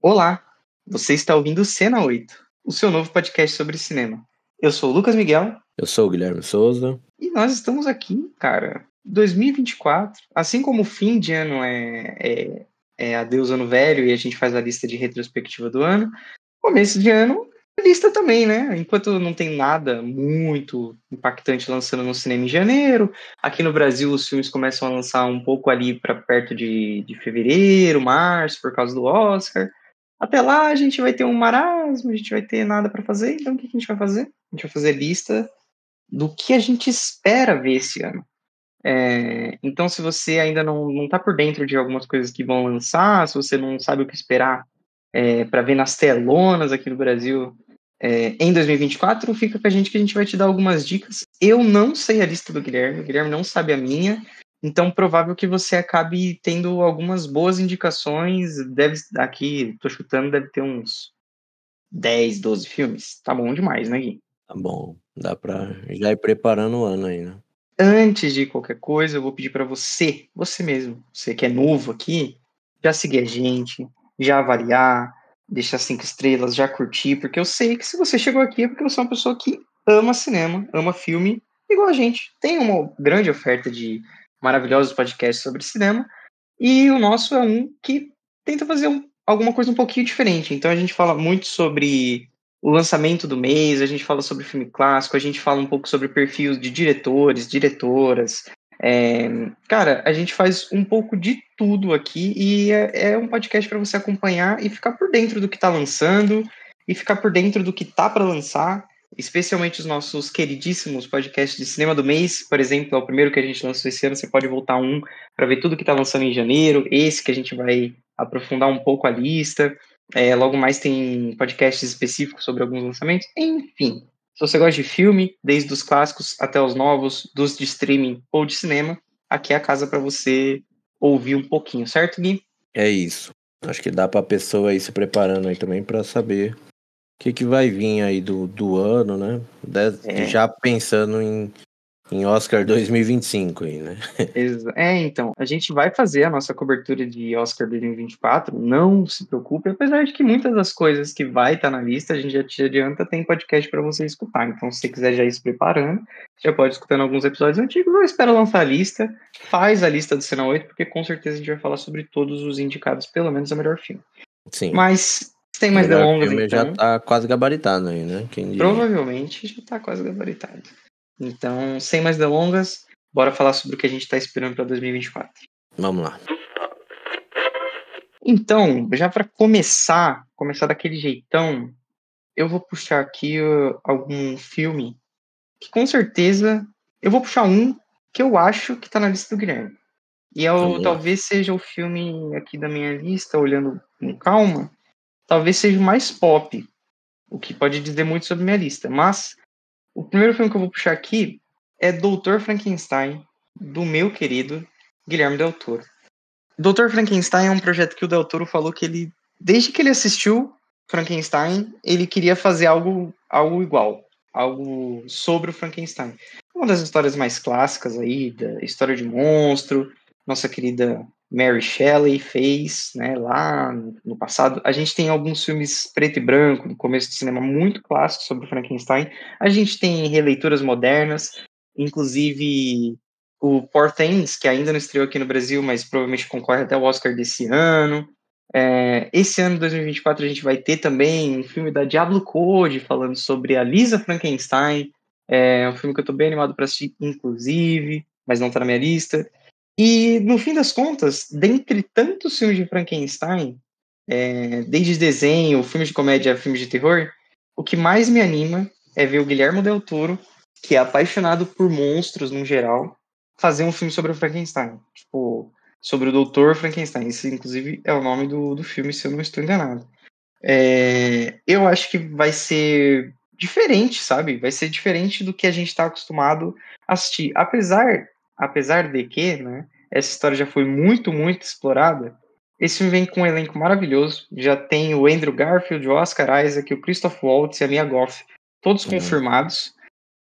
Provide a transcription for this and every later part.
Olá, você está ouvindo Cena 8, o seu novo podcast sobre cinema. Eu sou o Lucas Miguel. Eu sou o Guilherme Souza. E nós estamos aqui, cara, 2024. Assim como o fim de ano é, é, é adeus ano velho e a gente faz a lista de retrospectiva do ano, começo de ano lista também, né? Enquanto não tem nada muito impactante lançando no cinema em janeiro, aqui no Brasil os filmes começam a lançar um pouco ali para perto de, de fevereiro, março, por causa do Oscar. Até lá a gente vai ter um marasmo, a gente vai ter nada para fazer, então o que a gente vai fazer? A gente vai fazer lista do que a gente espera ver esse ano. É, então, se você ainda não, não tá por dentro de algumas coisas que vão lançar, se você não sabe o que esperar é, para ver nas telonas aqui no Brasil é, em 2024, fica com a gente que a gente vai te dar algumas dicas. Eu não sei a lista do Guilherme, o Guilherme não sabe a minha, então provável que você acabe tendo algumas boas indicações. Deve aqui, tô chutando, deve ter uns 10, 12 filmes. Tá bom demais, né, Gui? Tá bom, dá pra já ir preparando o ano aí, né? Antes de qualquer coisa, eu vou pedir para você, você mesmo, você que é novo aqui, já seguir a gente, já avaliar, deixar cinco estrelas, já curtir, porque eu sei que se você chegou aqui é porque você é uma pessoa que ama cinema, ama filme, igual a gente. Tem uma grande oferta de maravilhosos podcasts sobre cinema, e o nosso é um que tenta fazer um, alguma coisa um pouquinho diferente. Então a gente fala muito sobre o lançamento do mês, a gente fala sobre filme clássico, a gente fala um pouco sobre perfis de diretores, diretoras, é, cara, a gente faz um pouco de tudo aqui e é, é um podcast para você acompanhar e ficar por dentro do que está lançando e ficar por dentro do que tá para lançar, especialmente os nossos queridíssimos podcasts de cinema do mês, por exemplo, é o primeiro que a gente lançou esse ano, você pode voltar um para ver tudo que está lançando em janeiro, esse que a gente vai aprofundar um pouco a lista. É, logo mais tem podcasts específicos sobre alguns lançamentos, enfim. Se você gosta de filme, desde os clássicos até os novos, dos de streaming ou de cinema, aqui é a casa para você ouvir um pouquinho, certo, Gui? É isso. Acho que dá para a pessoa ir se preparando aí também para saber o que, que vai vir aí do, do ano, né? De, é. Já pensando em em Oscar 2025 aí, né? É, então, a gente vai fazer a nossa cobertura de Oscar 2024, não se preocupe, apesar de que muitas das coisas que vai estar tá na lista, a gente já te adianta, tem podcast para você escutar. Então, se você quiser já ir se preparando, já pode escutando alguns episódios antigos ou espera lançar a lista, faz a lista do Cena 8, porque com certeza a gente vai falar sobre todos os indicados, pelo menos o melhor filme. Sim. Mas tem mais delongas, então. já tá quase gabaritado aí, né? Provavelmente já tá quase gabaritado. Então, sem mais delongas, bora falar sobre o que a gente está esperando para 2024. Vamos lá. Então, já para começar, começar daquele jeitão, eu vou puxar aqui uh, algum filme que com certeza eu vou puxar um que eu acho que está na lista do Guilherme. E é o, talvez seja o filme aqui da minha lista, olhando com calma, talvez seja o mais pop, o que pode dizer muito sobre minha lista. Mas o primeiro filme que eu vou puxar aqui é Doutor Frankenstein, do meu querido Guilherme Del Toro. Doutor Frankenstein é um projeto que o Del Toro falou que ele, desde que ele assistiu Frankenstein, ele queria fazer algo, algo igual, algo sobre o Frankenstein. Uma das histórias mais clássicas aí, da história de monstro, nossa querida Mary Shelley fez, né, lá no passado. A gente tem alguns filmes preto e branco, no começo do cinema, muito clássicos sobre Frankenstein. A gente tem releituras modernas, inclusive o Poor Things, que ainda não estreou aqui no Brasil, mas provavelmente concorre até o Oscar desse ano. É, esse ano, 2024, a gente vai ter também um filme da Diablo Code, falando sobre a Lisa Frankenstein. É um filme que eu estou bem animado para assistir, inclusive, mas não está na minha lista. E, no fim das contas, dentre tantos filmes de Frankenstein, é, desde desenho, filmes de comédia, filmes de terror, o que mais me anima é ver o Guilherme Del Toro, que é apaixonado por monstros no geral, fazer um filme sobre o Frankenstein. Tipo, sobre o Doutor Frankenstein. Esse, inclusive, é o nome do, do filme, se eu não estou enganado. É, eu acho que vai ser diferente, sabe? Vai ser diferente do que a gente está acostumado a assistir. Apesar apesar de que, né, essa história já foi muito, muito explorada, esse filme vem com um elenco maravilhoso. Já tem o Andrew Garfield, o Oscar Isaac, o Christoph Waltz e a Mia Goff, todos uhum. confirmados.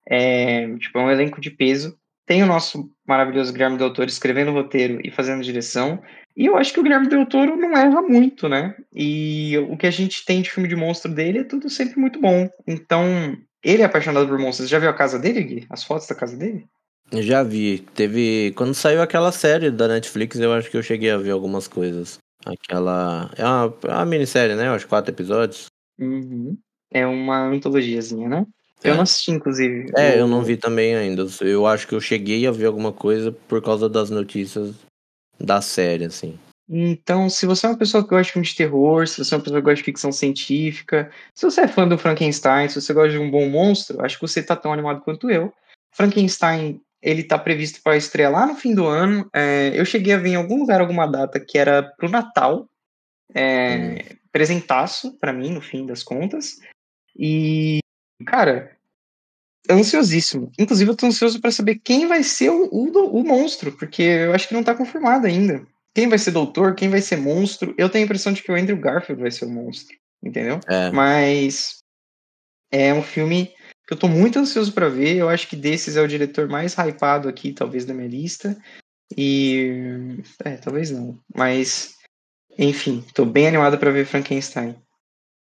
É, tipo, é um elenco de peso. tem o nosso maravilhoso Guilherme Del Toro escrevendo o roteiro e fazendo direção. E eu acho que o Guilherme Del Toro não erra muito, né? E o que a gente tem de filme de monstro dele é tudo sempre muito bom. Então, ele é apaixonado por monstros. Já viu a casa dele, Gui? As fotos da casa dele? Já vi. Teve. Quando saiu aquela série da Netflix, eu acho que eu cheguei a ver algumas coisas. Aquela. É uma, é uma minissérie, né? Acho quatro episódios. Uhum. É uma antologiazinha, né? Eu é. não assisti, inclusive. É, eu não vi também ainda. Eu acho que eu cheguei a ver alguma coisa por causa das notícias da série, assim. Então, se você é uma pessoa que gosta de filme de terror, se você é uma pessoa que gosta de ficção científica, se você é fã do Frankenstein, se você gosta de um bom monstro, acho que você tá tão animado quanto eu. Frankenstein, ele tá previsto para estrear lá no fim do ano. É, eu cheguei a ver em algum lugar alguma data que era pro Natal. É, hum. Presentaço para mim, no fim das contas. E, cara, ansiosíssimo. Inclusive, eu tô ansioso para saber quem vai ser o, o, o, monstro, porque eu acho que não tá confirmado ainda. Quem vai ser doutor, quem vai ser monstro. Eu tenho a impressão de que o Andrew Garfield vai ser o monstro, entendeu? É. Mas é um filme que eu tô muito ansioso para ver. Eu acho que desses é o diretor mais hypado aqui, talvez, da minha lista. E. É, talvez não. Mas. Enfim, tô bem animado para ver Frankenstein.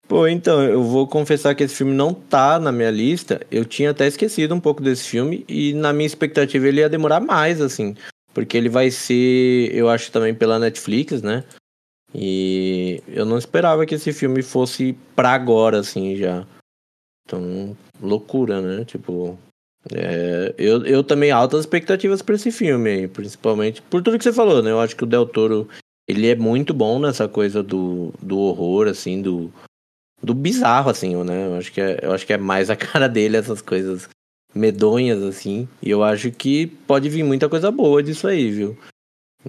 Pô, então, eu vou confessar que esse filme não tá na minha lista. Eu tinha até esquecido um pouco desse filme e na minha expectativa ele ia demorar mais, assim. Porque ele vai ser, eu acho também pela Netflix, né? E eu não esperava que esse filme fosse pra agora, assim, já. Então, loucura, né? Tipo, é, eu, eu também altas expectativas para esse filme aí, principalmente por tudo que você falou, né? Eu acho que o Del Toro, ele é muito bom nessa coisa do, do horror, assim, do do bizarro, assim, né? Eu acho, que é, eu acho que é mais a cara dele, essas coisas medonhas, assim. E eu acho que pode vir muita coisa boa disso aí, viu?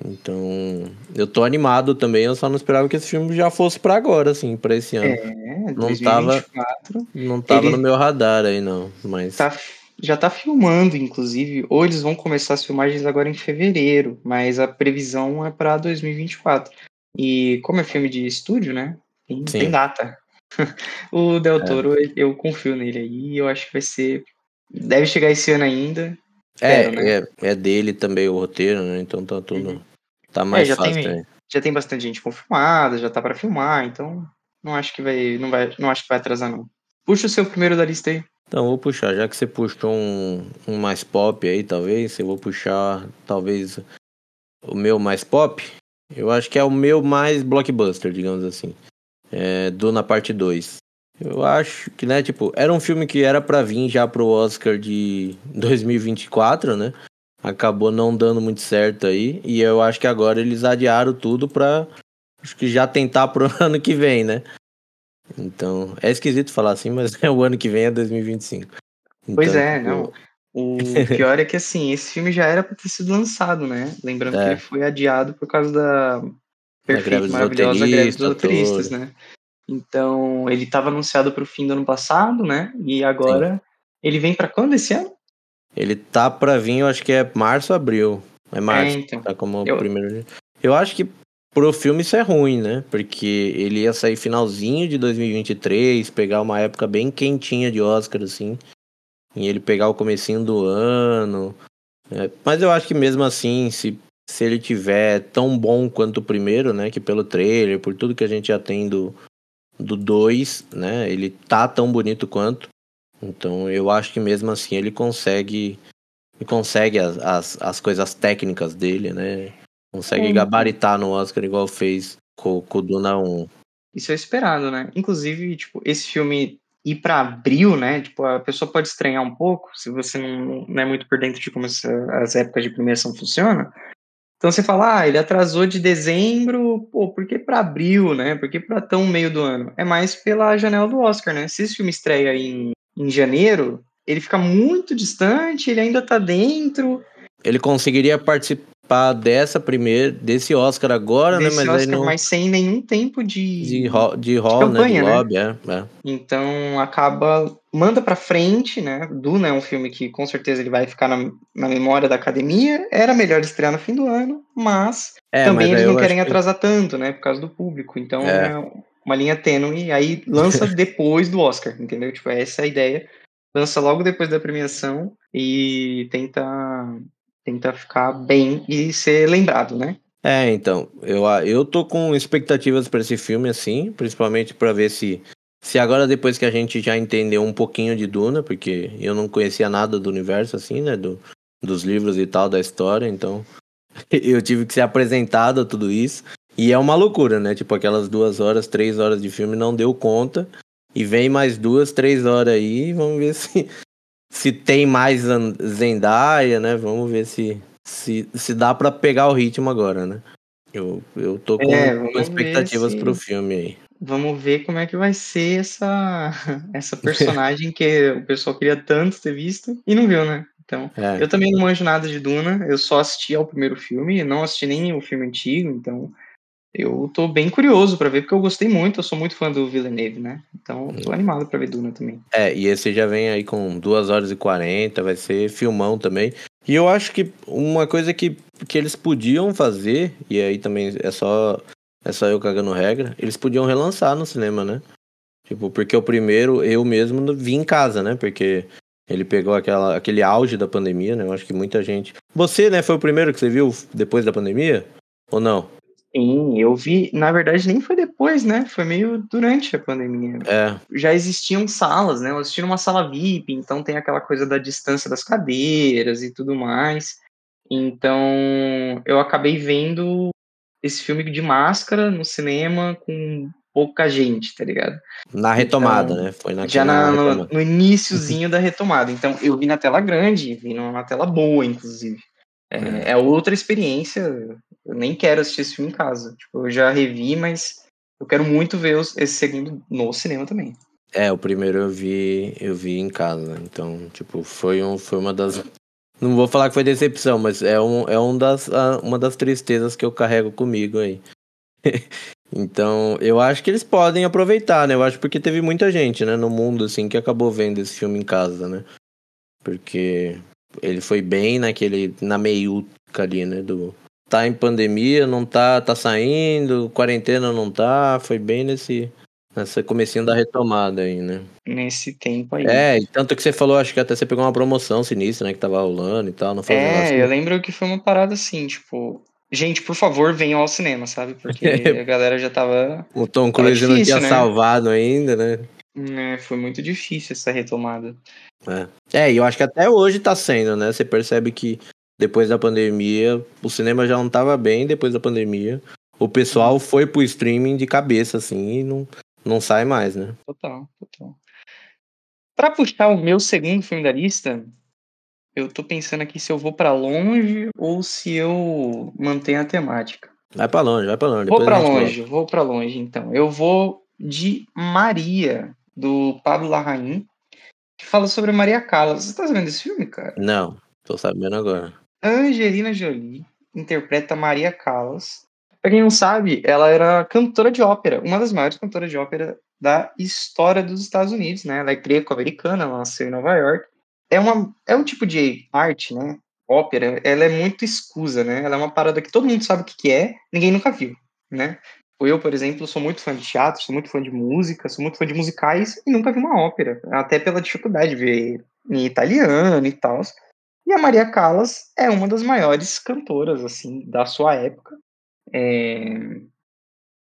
Então, eu tô animado também, eu só não esperava que esse filme já fosse para agora, assim, para esse ano. É, não 2024, tava, não tava no meu radar aí, não, mas... Tá, já tá filmando, inclusive, ou eles vão começar as filmagens agora em fevereiro, mas a previsão é para 2024. E como é filme de estúdio, né, tem, tem data o Del é. Toro, é. eu confio nele aí. Eu acho que vai ser. Deve chegar esse ano ainda. É, né? é, é, dele também o roteiro, né? Então tá tudo. Uhum. Tá é, mais é, já fácil. Tem, já tem bastante gente confirmada, já tá para filmar, então não acho que vai. Não, vai, não acho que vai atrasar, não. Puxa o seu primeiro da lista aí. Então, vou puxar, já que você puxou um, um mais pop aí, talvez, eu vou puxar, talvez, o meu mais pop. Eu acho que é o meu mais blockbuster, digamos assim é, Duna Parte 2. Eu acho que, né, tipo, era um filme que era para vir já pro Oscar de 2024, né? Acabou não dando muito certo aí. E eu acho que agora eles adiaram tudo pra. Acho que já tentar pro ano que vem, né? Então, é esquisito falar assim, mas é o ano que vem é 2025. Então, pois é, tipo... não. O pior é que assim, esse filme já era para ter sido lançado, né? Lembrando é. que ele foi adiado por causa da perfeita, maravilhosa greve dos roteiristas, né? Então, ele estava anunciado para o fim do ano passado, né? E agora Sim. ele vem para quando esse ano? Ele tá para vir, eu acho que é março, abril. É março, é, então. tá como eu... primeiro. Eu acho que pro filme isso é ruim, né? Porque ele ia sair finalzinho de 2023, pegar uma época bem quentinha de Oscar, assim. E ele pegar o comecinho do ano. É, mas eu acho que mesmo assim, se se ele tiver tão bom quanto o primeiro, né? Que pelo trailer, por tudo que a gente já tem do 2, né? Ele tá tão bonito quanto. Então eu acho que mesmo assim ele consegue. Ele consegue as, as, as coisas técnicas dele, né? Consegue gabaritar no Oscar igual fez com, com o Duna 1. Isso é esperado, né? Inclusive, tipo, esse filme ir para abril, né? Tipo, a pessoa pode estranhar um pouco, se você não, não é muito por dentro de como as épocas de premiação funcionam. Então você fala, ah, ele atrasou de dezembro, pô, por que para abril, né? Por que para tão meio do ano? É mais pela janela do Oscar, né? Se esse filme estreia em, em janeiro, ele fica muito distante, ele ainda tá dentro. Ele conseguiria participar dessa primeira, desse Oscar agora, né? desse né? Mas, Oscar, não... mas sem nenhum tempo de, de, hall, de, hall, de campanha, né? De lobby, né? É, é. Então acaba manda para frente, né? Duna é um filme que com certeza ele vai ficar na, na memória da academia. Era melhor estrear no fim do ano, mas é, também mas eles não querem atrasar que... tanto, né? Por causa do público. Então é, é uma linha tênue. Aí lança depois do Oscar, entendeu? Tipo, essa é a ideia. Lança logo depois da premiação e tenta tenta ficar bem e ser lembrado, né? É, então, eu, eu tô com expectativas para esse filme, assim, principalmente para ver se, se agora, depois que a gente já entendeu um pouquinho de Duna, porque eu não conhecia nada do universo, assim, né, do, dos livros e tal, da história, então eu tive que ser apresentado a tudo isso. E é uma loucura, né? Tipo, aquelas duas horas, três horas de filme não deu conta. E vem mais duas, três horas aí. Vamos ver se, se tem mais Zendaya, né? Vamos ver se, se, se dá para pegar o ritmo agora, né? Eu, eu tô com, é, com expectativas se... pro filme aí. Vamos ver como é que vai ser essa, essa personagem que o pessoal queria tanto ter visto e não viu, né? Então, é. eu também não manjo nada de Duna, eu só assisti ao primeiro filme, não assisti nem o filme antigo, então eu tô bem curioso para ver, porque eu gostei muito, eu sou muito fã do Villeneuve, né? Então, tô animado para ver Duna também. É, e esse já vem aí com 2 horas e 40, vai ser filmão também. E eu acho que uma coisa que, que eles podiam fazer, e aí também é só, é só eu cagando regra, eles podiam relançar no cinema, né? Tipo, porque o primeiro eu mesmo vi em casa, né? Porque ele pegou aquela, aquele auge da pandemia, né? Eu acho que muita gente. Você, né, foi o primeiro que você viu depois da pandemia? Ou não? Sim, eu vi. Na verdade, nem foi depois, né? Foi meio durante a pandemia. É. Já existiam salas, né? Eu assisti numa sala VIP, então tem aquela coisa da distância das cadeiras e tudo mais. Então, eu acabei vendo esse filme de máscara no cinema com pouca gente, tá ligado? Na retomada, então, né? Foi na já na, no, no iníciozinho da retomada. Então eu vi na tela grande, vi na tela boa, inclusive. É, é. é, outra experiência. Eu nem quero assistir esse filme em casa. Tipo, eu já revi, mas eu quero muito ver esse segundo no cinema também. É, o primeiro eu vi, eu vi em casa. Então, tipo, foi, um, foi uma das. Não vou falar que foi decepção, mas é, um, é um das, uma das tristezas que eu carrego comigo aí. Então, eu acho que eles podem aproveitar, né? Eu acho porque teve muita gente, né, no mundo, assim, que acabou vendo esse filme em casa, né? Porque ele foi bem naquele, na meiuca ali, né, do... Tá em pandemia, não tá, tá saindo, quarentena não tá, foi bem nesse, nessa comecinho da retomada aí, né? Nesse tempo aí. É, tanto que você falou, acho que até você pegou uma promoção sinistra, né, que tava rolando e tal, não foi É, assim. eu lembro que foi uma parada assim, tipo, gente, por favor, venham ao cinema, sabe? Porque a galera já tava. O Tom Cruise não tinha né? salvado ainda, né? É, foi muito difícil essa retomada. É. é, e eu acho que até hoje tá sendo, né? Você percebe que depois da pandemia, o cinema já não tava bem depois da pandemia. O pessoal foi pro streaming de cabeça, assim, e não, não sai mais, né? Total, total. Pra puxar o meu segundo filme da lista, eu tô pensando aqui se eu vou para longe ou se eu mantenho a temática. Vai para longe, vai para longe. Vou para longe, vou para longe então. Eu vou de Maria, do Pablo Larraín, que fala sobre Maria Callas. Você tá vendo esse filme, cara? Não, tô sabendo agora. Angelina Jolie interpreta Maria Callas. Pra quem não sabe, ela era cantora de ópera, uma das maiores cantoras de ópera da história dos Estados Unidos, né? Ela é greco-americana, nasceu em Nova York é, uma, é um tipo de arte, né? Ópera, ela é muito escusa, né? Ela é uma parada que todo mundo sabe o que, que é, ninguém nunca viu, né? Eu, por exemplo, sou muito fã de teatro, sou muito fã de música, sou muito fã de musicais e nunca vi uma ópera, até pela dificuldade de ver em italiano e tal. E a Maria Callas é uma das maiores cantoras, assim, da sua época. É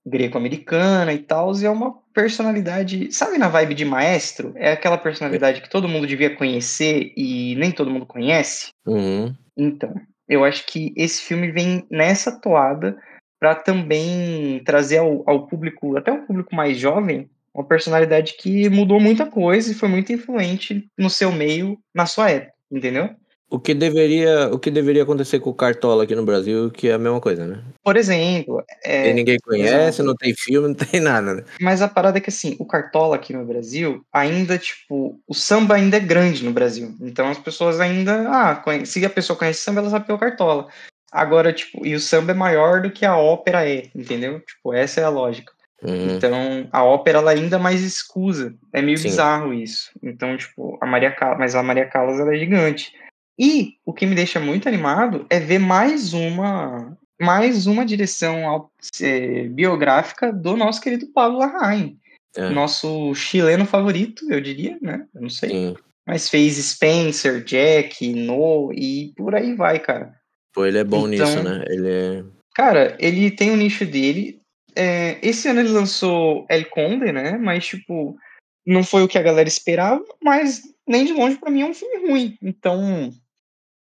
greco-americana e tal, e é uma personalidade, sabe na vibe de maestro? É aquela personalidade que todo mundo devia conhecer e nem todo mundo conhece. Uhum. Então, eu acho que esse filme vem nessa toada para também trazer ao, ao público, até o público mais jovem, uma personalidade que mudou muita coisa e foi muito influente no seu meio, na sua época, entendeu? O que deveria, o que deveria acontecer com o Cartola aqui no Brasil, que é a mesma coisa, né? Por exemplo, é, ninguém conhece, não tem filme, não tem nada, né? Mas a parada é que assim, o Cartola aqui no Brasil, ainda tipo, o samba ainda é grande no Brasil. Então as pessoas ainda, ah, se a pessoa conhece samba, ela sabe que é o Cartola. Agora, tipo, e o samba é maior do que a ópera é, entendeu? Tipo, essa é a lógica. Uhum. Então, a ópera ela é ainda mais escusa. É meio Sim. bizarro isso. Então, tipo, a Maria Callas, mas a Maria Callas ela é gigante. E o que me deixa muito animado é ver mais uma mais uma direção é, biográfica do nosso querido Pablo Larraín. É. Nosso chileno favorito, eu diria, né? Eu não sei. Sim. mas fez Spencer, Jack, No e por aí vai, cara. Pô, ele é bom então, nisso, né? Ele é... Cara, ele tem o nicho dele. É, esse ano ele lançou El Conde, né? Mas, tipo, não foi o que a galera esperava, mas nem de longe para mim é um filme ruim. Então,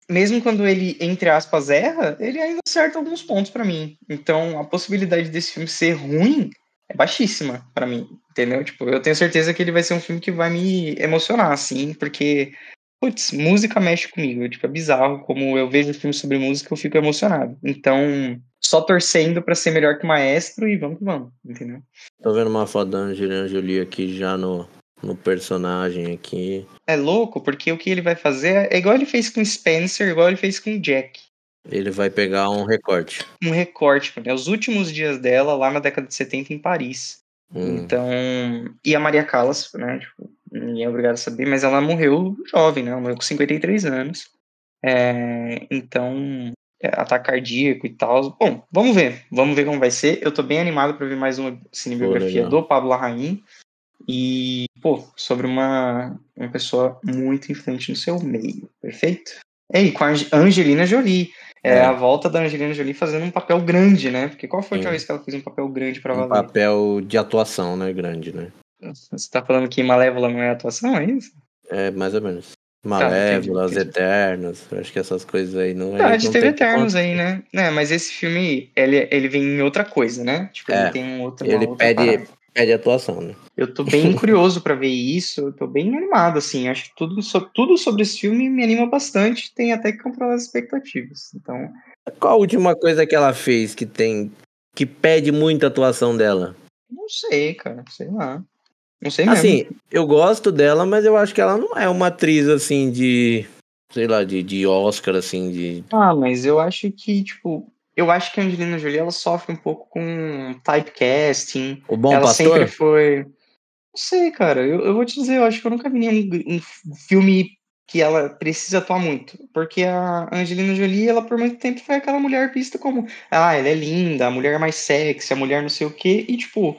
mesmo quando ele, entre aspas, erra, ele ainda acerta alguns pontos para mim. Então, a possibilidade desse filme ser ruim é baixíssima para mim, entendeu? Tipo, eu tenho certeza que ele vai ser um filme que vai me emocionar, assim, porque, putz, música mexe comigo. Tipo, é bizarro como eu vejo filme sobre música, eu fico emocionado. Então, só torcendo para ser melhor que o maestro e vamos que vamos, entendeu? Tô vendo uma foto da Angelina Jolie aqui já no, no personagem aqui. É louco, porque o que ele vai fazer é igual ele fez com Spencer, igual ele fez com Jack. Ele vai pegar um recorte. Um recorte, né? Os últimos dias dela lá na década de 70 em Paris. Hum. Então. E a Maria Callas, né? Tipo, ninguém é obrigado a saber, mas ela morreu jovem, né? Ela morreu com 53 anos. É, então, é, ataque cardíaco e tal. Bom, vamos ver. Vamos ver como vai ser. Eu tô bem animado para ver mais uma cinebiografia do Pablo Larraín. E, pô, sobre uma, uma pessoa muito influente no seu meio. Perfeito? E com a Angelina Jolie. É, é, a volta da Angelina Jolie fazendo um papel grande, né? Porque qual foi a última vez que ela fez um papel grande pra valer? Um papel de atuação, né? Grande, né? Você tá falando que Malévola não é atuação, é isso? É, mais ou menos. Malévola, tá, Eternos, acho que essas coisas aí não é. Ah, a gente teve Eternos aí, né? É, mas esse filme, ele, ele vem em outra coisa, né? Tipo, é, ele tem um outro. Ele pede, pede atuação, né? Eu tô bem curioso para ver isso, eu tô bem animado, assim. Acho que tudo, so, tudo sobre esse filme me anima bastante, tem até que controlar as expectativas. Então. Qual a última coisa que ela fez que tem. que pede muita atuação dela? Não sei, cara, sei lá. Não sei mesmo. Assim, eu gosto dela, mas eu acho que ela não é uma atriz assim de. Sei lá, de, de Oscar, assim, de. Ah, mas eu acho que, tipo, eu acho que a Angelina Jolie ela sofre um pouco com typecasting. O bom ela pastor? sempre foi. Não sei, cara. Eu, eu vou te dizer, eu acho que eu nunca vi nenhum um filme que ela precisa atuar muito. Porque a Angelina Jolie, ela por muito tempo foi aquela mulher vista como. Ah, ela é linda, a mulher mais sexy, a mulher não sei o quê. E, tipo,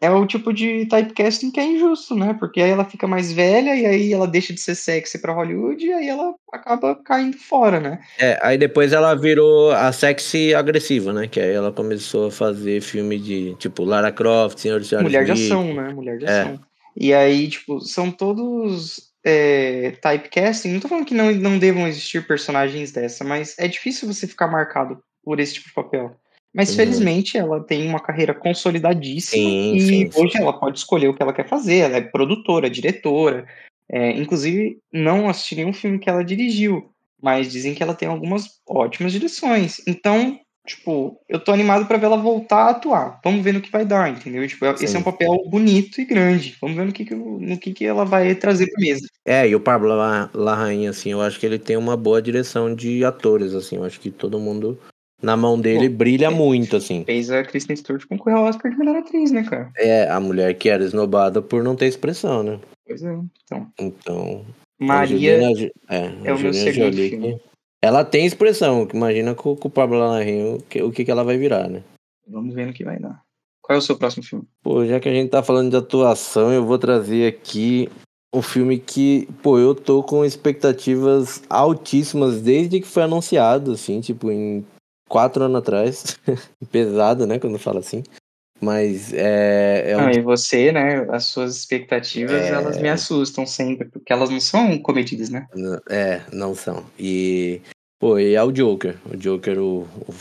é o tipo de typecasting que é injusto, né? Porque aí ela fica mais velha e aí ela deixa de ser sexy pra Hollywood e aí ela acaba caindo fora, né? É, aí depois ela virou a sexy agressiva, né? Que aí ela começou a fazer filme de, tipo, Lara Croft, Senhor de Mulher de ação, né? Mulher de é. ação. E aí, tipo, são todos é, typecasting. Não tô falando que não, não devam existir personagens dessa, mas é difícil você ficar marcado por esse tipo de papel. Mas uhum. felizmente ela tem uma carreira consolidadíssima sim, e sim, hoje sim. ela pode escolher o que ela quer fazer. Ela é produtora, diretora. É, inclusive, não assisti nenhum filme que ela dirigiu, mas dizem que ela tem algumas ótimas direções. Então, tipo, eu tô animado para ver ela voltar a atuar. Vamos ver no que vai dar, entendeu? Tipo, esse é um papel bonito e grande. Vamos ver no que, que, no que, que ela vai trazer pra mesa. É, e o Pablo Larraín, assim, eu acho que ele tem uma boa direção de atores, assim. Eu acho que todo mundo na mão dele Pô, brilha muito, assim. Fez a Kristen Stewart concorrer ao Oscar de melhor atriz, né, cara? É, a mulher que era esnobada por não ter expressão, né? Pois é, então. Então. Maria Angelina, é, é o meu segundo filme. Ela tem expressão, imagina com, com o Pablo Larraín o que, o que, que ela vai virar, né? Vamos ver no que vai dar. Qual é o seu próximo filme? Pô, já que a gente tá falando de atuação, eu vou trazer aqui um filme que, pô, eu tô com expectativas altíssimas desde que foi anunciado, assim, tipo, em quatro anos atrás. Pesado, né? Quando fala assim. Mas é. é um... e você, né? As suas expectativas, é... elas me assustam sempre, porque elas não são cometidas, né? É, não são. E. Pô, e é o Joker. O Joker, o. o...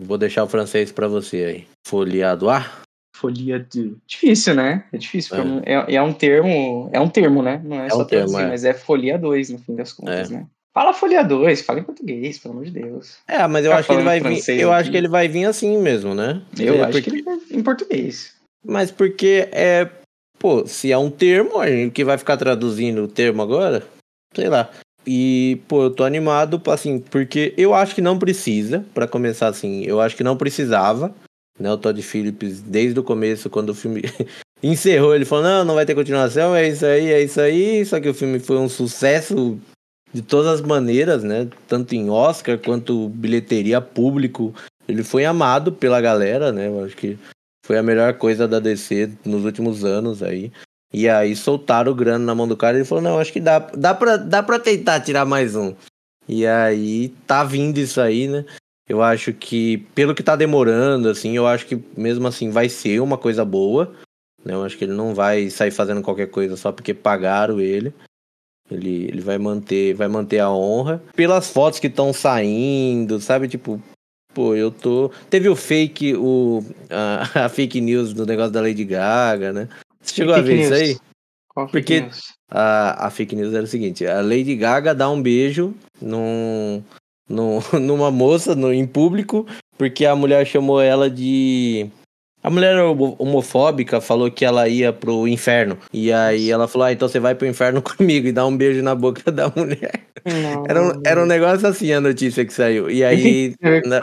Vou deixar o francês para você aí. Folia do ar? Folia de. Difícil, né? É difícil. É. É, é. um termo. É um termo, né? Não é, é só um termo, é. mas é folia 2, no fim das contas, é. né? Fala Folha 2, fala em português, pelo amor de Deus. É, mas eu acho que ele vai vir. Eu aqui. acho que ele vai vir assim mesmo, né? Eu é, acho porque... que ele vai em português. Mas porque é. Pô, se é um termo, a gente que vai ficar traduzindo o termo agora, sei lá. E, pô, eu tô animado, assim, porque eu acho que não precisa, para começar assim, eu acho que não precisava, né? O Todd Phillips, desde o começo, quando o filme encerrou, ele falou: não, não vai ter continuação, é isso aí, é isso aí. Só que o filme foi um sucesso de todas as maneiras, né? Tanto em Oscar quanto bilheteria público. Ele foi amado pela galera, né? Eu acho que foi a melhor coisa da DC nos últimos anos aí. E aí soltaram o grana na mão do cara e ele falou: Não, acho que dá, dá, pra, dá pra tentar tirar mais um. E aí tá vindo isso aí, né? Eu acho que, pelo que tá demorando, assim, eu acho que mesmo assim vai ser uma coisa boa. Né? Eu acho que ele não vai sair fazendo qualquer coisa só porque pagaram ele. Ele, ele vai manter vai manter a honra. Pelas fotos que estão saindo, sabe? Tipo, pô, eu tô. Teve o fake, o, a, a, fake news do negócio da Lady Gaga, né? Você chegou a ver news? isso aí? Qual Porque a, a fake news era o seguinte: a Lady Gaga dá um beijo num, num, numa moça no, em público, porque a mulher chamou ela de a mulher homofóbica falou que ela ia pro inferno. E aí ela falou: Ah, então você vai pro inferno comigo e dá um beijo na boca da mulher. Não, era, um, era um negócio assim a notícia que saiu. E aí. na,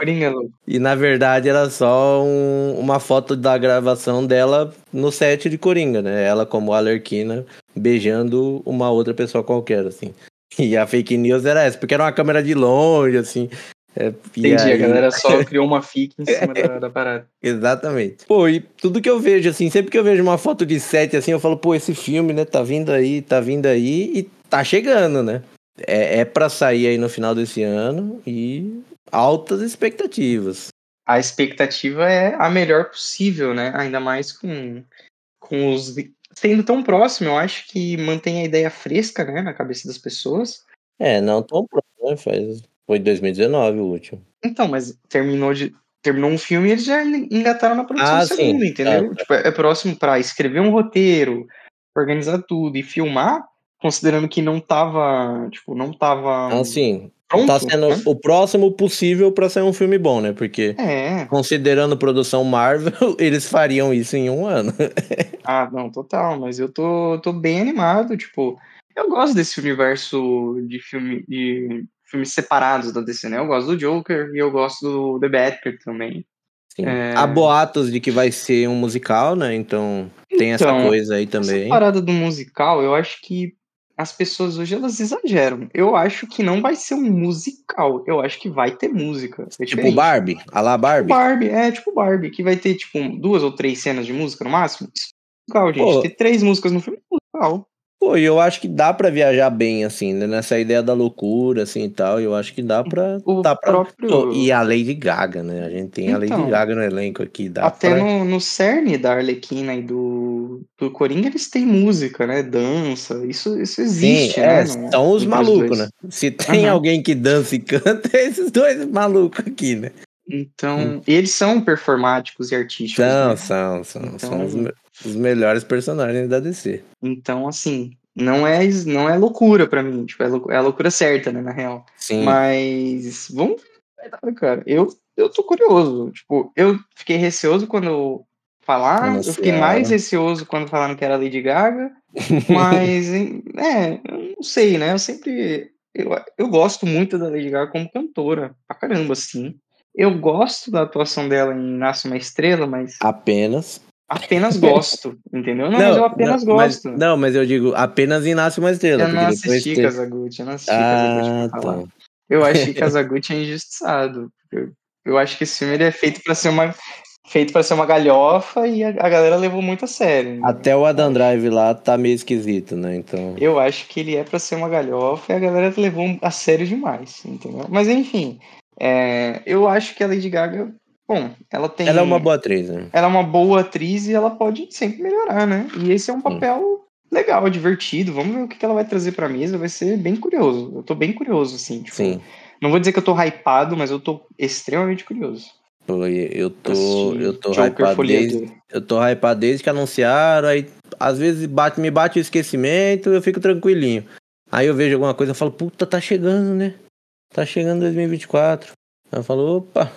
e na verdade era só um, uma foto da gravação dela no set de Coringa, né? Ela como Alerquina beijando uma outra pessoa qualquer, assim. E a fake news era essa, porque era uma câmera de longe, assim. É, Entendi, aí... a galera só criou uma fic em cima da, da, parada. Exatamente. Pô, e tudo que eu vejo, assim, sempre que eu vejo uma foto de set, assim, eu falo, pô, esse filme, né, tá vindo aí, tá vindo aí e tá chegando, né? É, é pra sair aí no final desse ano e altas expectativas. A expectativa é a melhor possível, né? Ainda mais com, com os. Sendo tão próximo, eu acho que mantém a ideia fresca, né, na cabeça das pessoas. É, não tão próximo, né? Faz foi 2019 o último. Então, mas terminou de. Terminou um filme e eles já engataram na produção ah, do segundo, sim. entendeu? É. Tipo, é próximo para escrever um roteiro, organizar tudo e filmar, considerando que não tava. Tipo, não tava. Ah, sim. Pronto, tá sendo né? o próximo possível para ser um filme bom, né? Porque, é. considerando produção Marvel, eles fariam isso em um ano. ah, não, total. Mas eu tô, tô bem animado. Tipo, eu gosto desse universo de filme, de filmes separados da DC, né? Eu gosto do Joker e eu gosto do The Batman também. Sim. É... Há boatos de que vai ser um musical, né? Então tem então, essa coisa aí também. Essa parada do musical, eu acho que as pessoas hoje elas exageram. Eu acho que não vai ser um musical. Eu acho que vai ter música. É tipo Barbie? A lá Barbie? Barbie, é tipo Barbie, que vai ter tipo duas ou três cenas de música no máximo. Musical, gente. Pô, ter três músicas no filme é musical. Pô, e eu acho que dá para viajar bem, assim, né? Nessa ideia da loucura, assim, e tal. Eu acho que dá pra... O dá pra... próprio... E a Lady Gaga, né? A gente tem então, a Lady então, Gaga no elenco aqui. Dá até pra... no, no cerne da Arlequina e do, do Coringa, eles têm música, né? Dança. Isso, isso existe, Sim, né? É, são os malucos, né? Se tem uhum. alguém que dança e canta, é esses dois malucos aqui, né? Então, hum. eles são performáticos e artísticos. São, né? são, são. Então, são os, os melhores personagens da DC. Então, assim, não é, não é loucura para mim, tipo, é, loucura, é a loucura certa, né, na real. Sim. Mas vamos cara, eu eu tô curioso, tipo, eu fiquei receoso quando falar, eu fiquei mais receoso quando falaram que era Lady Gaga, mas é, eu não sei, né? Eu sempre eu, eu gosto muito da Lady Gaga como cantora, pra caramba, assim. Eu gosto da atuação dela em Nasce uma Estrela, mas. Apenas. Apenas gosto, entendeu? Não, não, mas eu apenas não, gosto. Mas, não, mas eu digo, apenas em Nasce uma Estrela. Eu não assisti. Kazaguchi, eu não assisti ah, Kazaguchi tá. Eu acho que Kazaguchi é injustiçado. Eu, eu acho que esse filme ele é feito para ser uma feito para ser uma galhofa e a, a, galera levou muito a sério. Né? Até o Adam Drive lá tá meio esquisito, né? Então. Eu acho que ele é para ser uma galhofa e a galera levou a sério demais, entendeu? Mas enfim, é, eu acho que a Lady Gaga, bom, ela tem. Ela é uma boa atriz, né? Ela é uma boa atriz e ela pode sempre melhorar, né? E esse é um papel legal, divertido. Vamos ver o que ela vai trazer pra mesa, vai ser bem curioso. Eu tô bem curioso, assim. Tipo, Sim. Não vou dizer que eu tô hypado, mas eu tô extremamente curioso. Eu tô, eu tô hypado desde, eu tô hypado desde que anunciaram, aí às vezes bate, me bate o esquecimento, eu fico tranquilinho. Aí eu vejo alguma coisa e falo, puta, tá chegando, né? Tá chegando 2024. Aí eu falo, opa.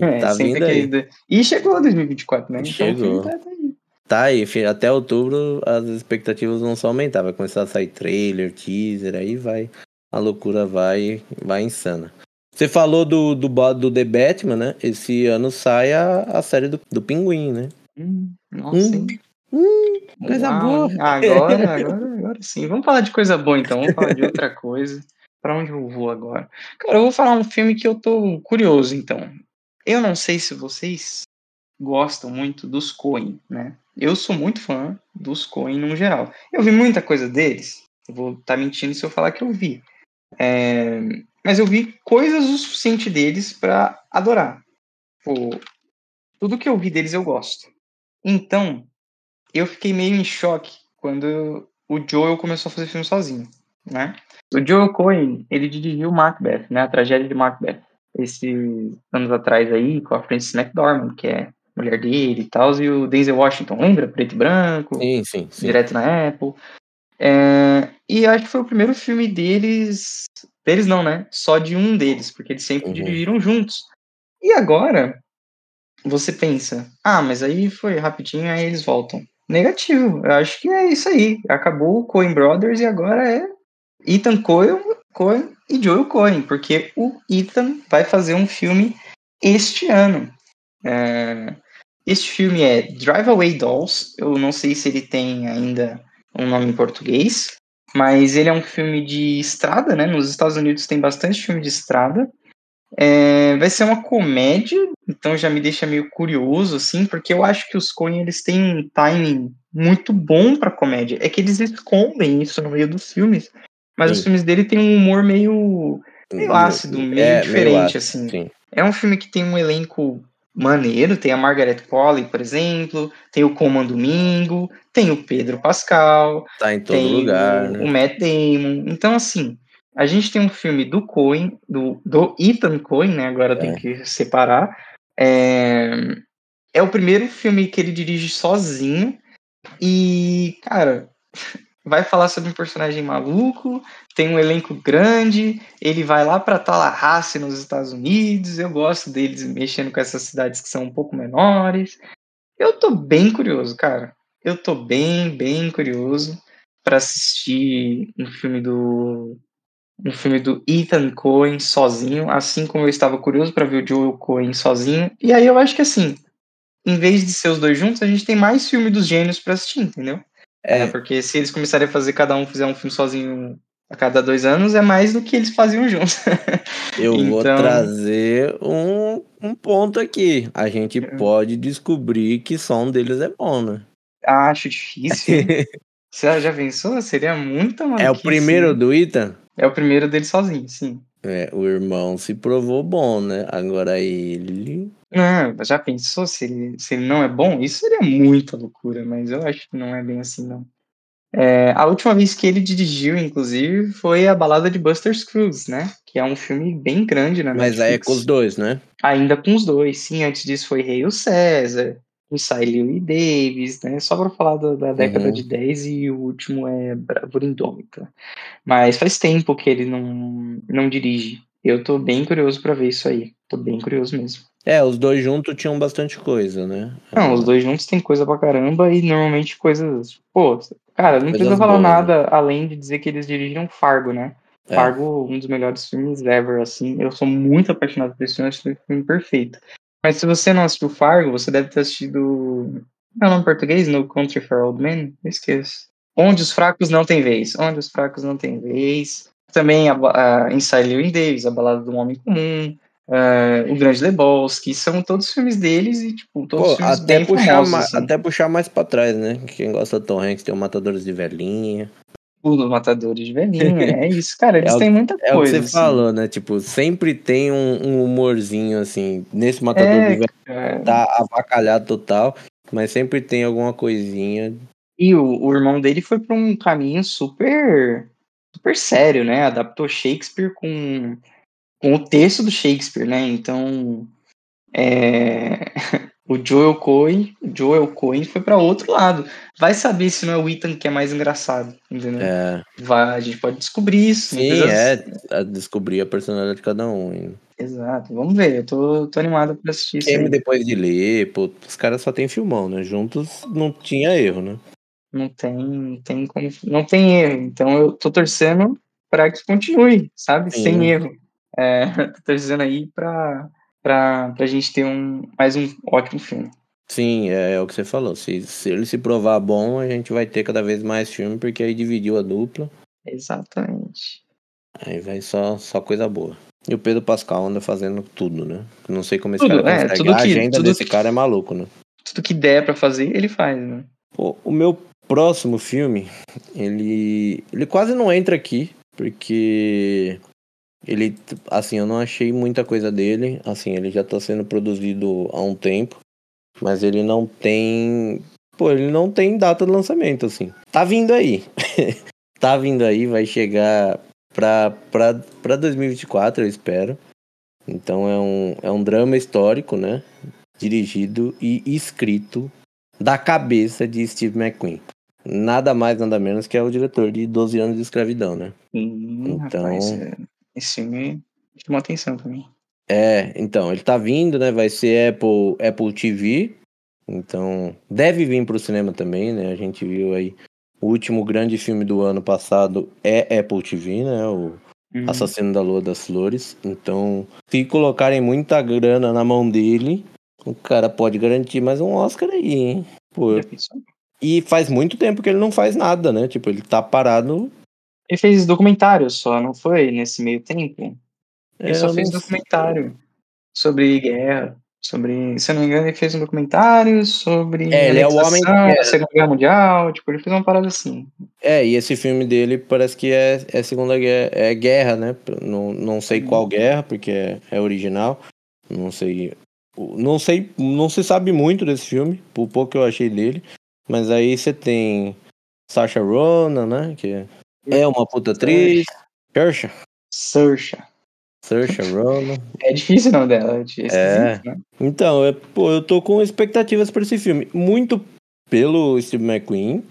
É, tá vindo aí. Que... E chegou 2024, né? Então, chegou. Então, tá aí. Tá aí, filho. Até outubro as expectativas vão só aumentar. Vai começar a sair trailer, teaser, aí vai. A loucura vai, vai insana. Você falou do, do, do The Batman, né? Esse ano sai a, a série do, do Pinguim, né? Hum, nossa, hum. Hum, coisa Uau. boa. Agora, agora, agora sim. Vamos falar de coisa boa então. Vamos falar de outra coisa. Para onde eu vou agora? Cara, eu vou falar um filme que eu tô curioso, então. Eu não sei se vocês gostam muito dos Coen, né? Eu sou muito fã dos Coen no geral. Eu vi muita coisa deles. Eu vou estar tá mentindo se eu falar que eu vi. É, mas eu vi coisas o suficiente deles para adorar. Pô, tudo que eu vi deles eu gosto. Então, eu fiquei meio em choque quando o Joel começou a fazer filme sozinho, né? O Joel Cohen, ele dirigiu Macbeth, né? A tragédia de Macbeth. Esses anos atrás aí, com a Frances McDormand, que é mulher dele e tal, e o Denzel Washington, lembra? Preto e branco. Sim, sim, sim. Direto na Apple. É, e acho que foi o primeiro filme deles. Deles não, né? Só de um deles, porque eles sempre uhum. dirigiram juntos. E agora, você pensa, ah, mas aí foi rapidinho, aí eles voltam. Negativo, eu acho que é isso aí. Acabou o Coen Brothers e agora é Ethan Coen, Coen e Joel Coen, porque o Ethan vai fazer um filme este ano. É, este filme é Drive Away Dolls. Eu não sei se ele tem ainda um nome em português, mas ele é um filme de estrada, né? Nos Estados Unidos tem bastante filme de estrada. É, vai ser uma comédia, então já me deixa meio curioso, assim, porque eu acho que os Coen eles têm um timing muito bom para comédia. É que eles escondem isso no meio dos filmes, mas sim. os filmes dele têm um humor meio, meio ácido, meio é, diferente, meio ácido, assim. Sim. É um filme que tem um elenco maneiro. Tem a Margaret Qualley, por exemplo, tem o Coman Domingo, tem o Pedro Pascal, tá em todo lugar, o, né? o Matt Damon. Então, assim, a gente tem um filme do Coen, do, do Ethan Coen, né? Agora é. tem que separar. É, é o primeiro filme que ele dirige sozinho. E, cara, vai falar sobre um personagem maluco, tem um elenco grande, ele vai lá para Tallahassee, nos Estados Unidos. Eu gosto deles mexendo com essas cidades que são um pouco menores. Eu tô bem curioso, cara. Eu tô bem, bem curioso para assistir um filme do um filme do Ethan Cohen sozinho, assim como eu estava curioso para ver o Joel Cohen sozinho. E aí eu acho que assim, em vez de ser os dois juntos, a gente tem mais filme dos gênios para assistir, entendeu? É. é, porque se eles começarem a fazer cada um fizer um filme sozinho a cada dois anos, é mais do que eles faziam juntos. Eu então... vou trazer um, um ponto aqui. A gente é. pode descobrir que só um deles é bom, né? Acho difícil. Você já pensou? Seria muito É o primeiro do Ethan? É o primeiro dele sozinho, sim. É, o irmão se provou bom, né? Agora ele. Não, já pensou se ele, se ele não é bom? Isso seria muita loucura, mas eu acho que não é bem assim, não. É, a última vez que ele dirigiu, inclusive, foi a balada de Buster Scruggs, né? Que é um filme bem grande na Mas aí é com os dois, né? Ainda com os dois, sim. Antes disso foi Rei o César, o Siley e Davis, né? Só para falar da, da década uhum. de 10 e o último é Bravura Indômita. Mas faz tempo que ele não, não dirige. Eu tô bem curioso para ver isso aí. Tô bem curioso mesmo. É, os dois juntos tinham bastante coisa, né? Não, os dois juntos tem coisa pra caramba e normalmente coisas. Pô, cara, não precisa falar boas, nada né? além de dizer que eles dirigiram Fargo, né? É. Fargo, um dos melhores filmes ever, assim. Eu sou muito apaixonado por esse filme, acho que é um filme perfeito. Mas se você não assistiu Fargo, você deve ter assistido. Não é o nome português? No Country for Old Men? Eu esqueço. Onde os fracos não têm vez. Onde os fracos não têm vez. Também a, a Inside Llewyn Davis, A Balada do Homem Comum. Uh, o Grande Lebowski, são todos filmes deles e, tipo, todos Pô, filmes até bem puxar famosos, ma assim. Até puxar mais pra trás, né? Quem gosta do Tom Hanks tem o Matadores de Velhinha. O Matadores de Velhinha, é isso, cara, eles é têm muita coisa. É o que você assim. falou, né? Tipo, sempre tem um, um humorzinho, assim, nesse Matador é, de Velhinha tá avacalhado total, mas sempre tem alguma coisinha. E o, o irmão dele foi pra um caminho super, super sério, né? Adaptou Shakespeare com com o texto do Shakespeare, né? Então, é... o Joel Cohen, Joel Cohen foi para outro lado. Vai saber se não é o Ethan que é mais engraçado, entendeu? É. Vai, a gente pode descobrir isso. Sim, é descobrir a personalidade de cada um. Hein? Exato, vamos ver. Eu tô, tô animado pra assistir isso. Aí. depois de ler, pô, os caras só tem filmão, né? Juntos não tinha erro, né? Não tem, não tem como, não tem erro. Então eu tô torcendo para que continue, sabe? Sim. Sem erro. É, tô dizendo aí pra, pra, pra gente ter um, mais um ótimo filme. Sim, é, é, o que você falou. Se, se ele se provar bom, a gente vai ter cada vez mais filme, porque aí dividiu a dupla. Exatamente. Aí vai só, só coisa boa. E o Pedro Pascal anda fazendo tudo, né? Não sei como esse tudo, cara. É, tudo a que, agenda tudo desse que, cara é maluco, né? tudo que der para fazer, ele faz, né? Pô, o meu próximo filme, ele, ele quase não entra aqui, porque ele, assim, eu não achei muita coisa dele. Assim, ele já tá sendo produzido há um tempo, mas ele não tem. Pô, ele não tem data de lançamento, assim. Tá vindo aí. tá vindo aí, vai chegar pra, pra, pra 2024, eu espero. Então é um, é um drama histórico, né? Dirigido e escrito da cabeça de Steve McQueen. Nada mais, nada menos que é o diretor de 12 anos de escravidão, né? Hum, então. Rapaz, é, esse filme chamou atenção pra mim. É, então, ele tá vindo, né? Vai ser Apple, Apple TV. Então, deve vir pro cinema também, né? A gente viu aí. O último grande filme do ano passado é Apple TV, né? O uhum. Assassino da Lua das Flores. Então, se colocarem muita grana na mão dele, o cara pode garantir mais um Oscar aí, hein? Pô. E faz muito tempo que ele não faz nada, né? Tipo, ele tá parado. Ele fez documentário só, não foi? Nesse meio tempo? Ele é, só fez documentário sobre guerra. Sobre, se eu não me engano, ele fez um documentário sobre é, ele é o homem da Segunda Guerra Mundial, tipo, ele fez uma parada assim. É, e esse filme dele parece que é, é Segunda Guerra, é guerra, né? Não, não sei qual uhum. guerra, porque é, é original. Não sei. Não sei, não se sabe muito desse filme, por pouco que eu achei dele. Mas aí você tem Sasha Ronan, né? Que é uma puta atriz. Saoirse. Saoirse. Saoirse Ronan. É difícil o nome dela. É. é. Né? Então, é, pô, eu tô com expectativas para esse filme. Muito pelo Steve McQueen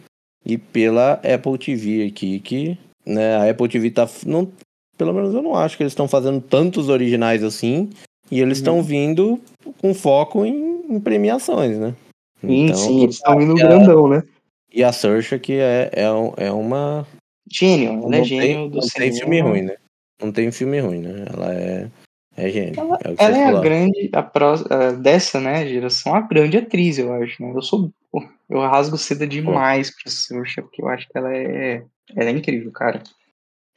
e pela Apple TV aqui, que né, a Apple TV tá. Não, pelo menos eu não acho que eles estão fazendo tantos originais assim. E eles estão uhum. vindo com foco em, em premiações, né? Sim, então, sim, eles estão indo grandão, né? E a Saoirse que é, é, é uma... Gênio, ela é gênio do Não tem filme ruim, né? Não tem filme ruim, né? Ela é, é gênio. Ela é, ela é a grande, a pró, dessa, né, geração, a grande atriz, eu acho, né? Eu sou... Eu rasgo seda demais Pô. pra Saoirse, porque eu acho que ela é... Ela é incrível, cara.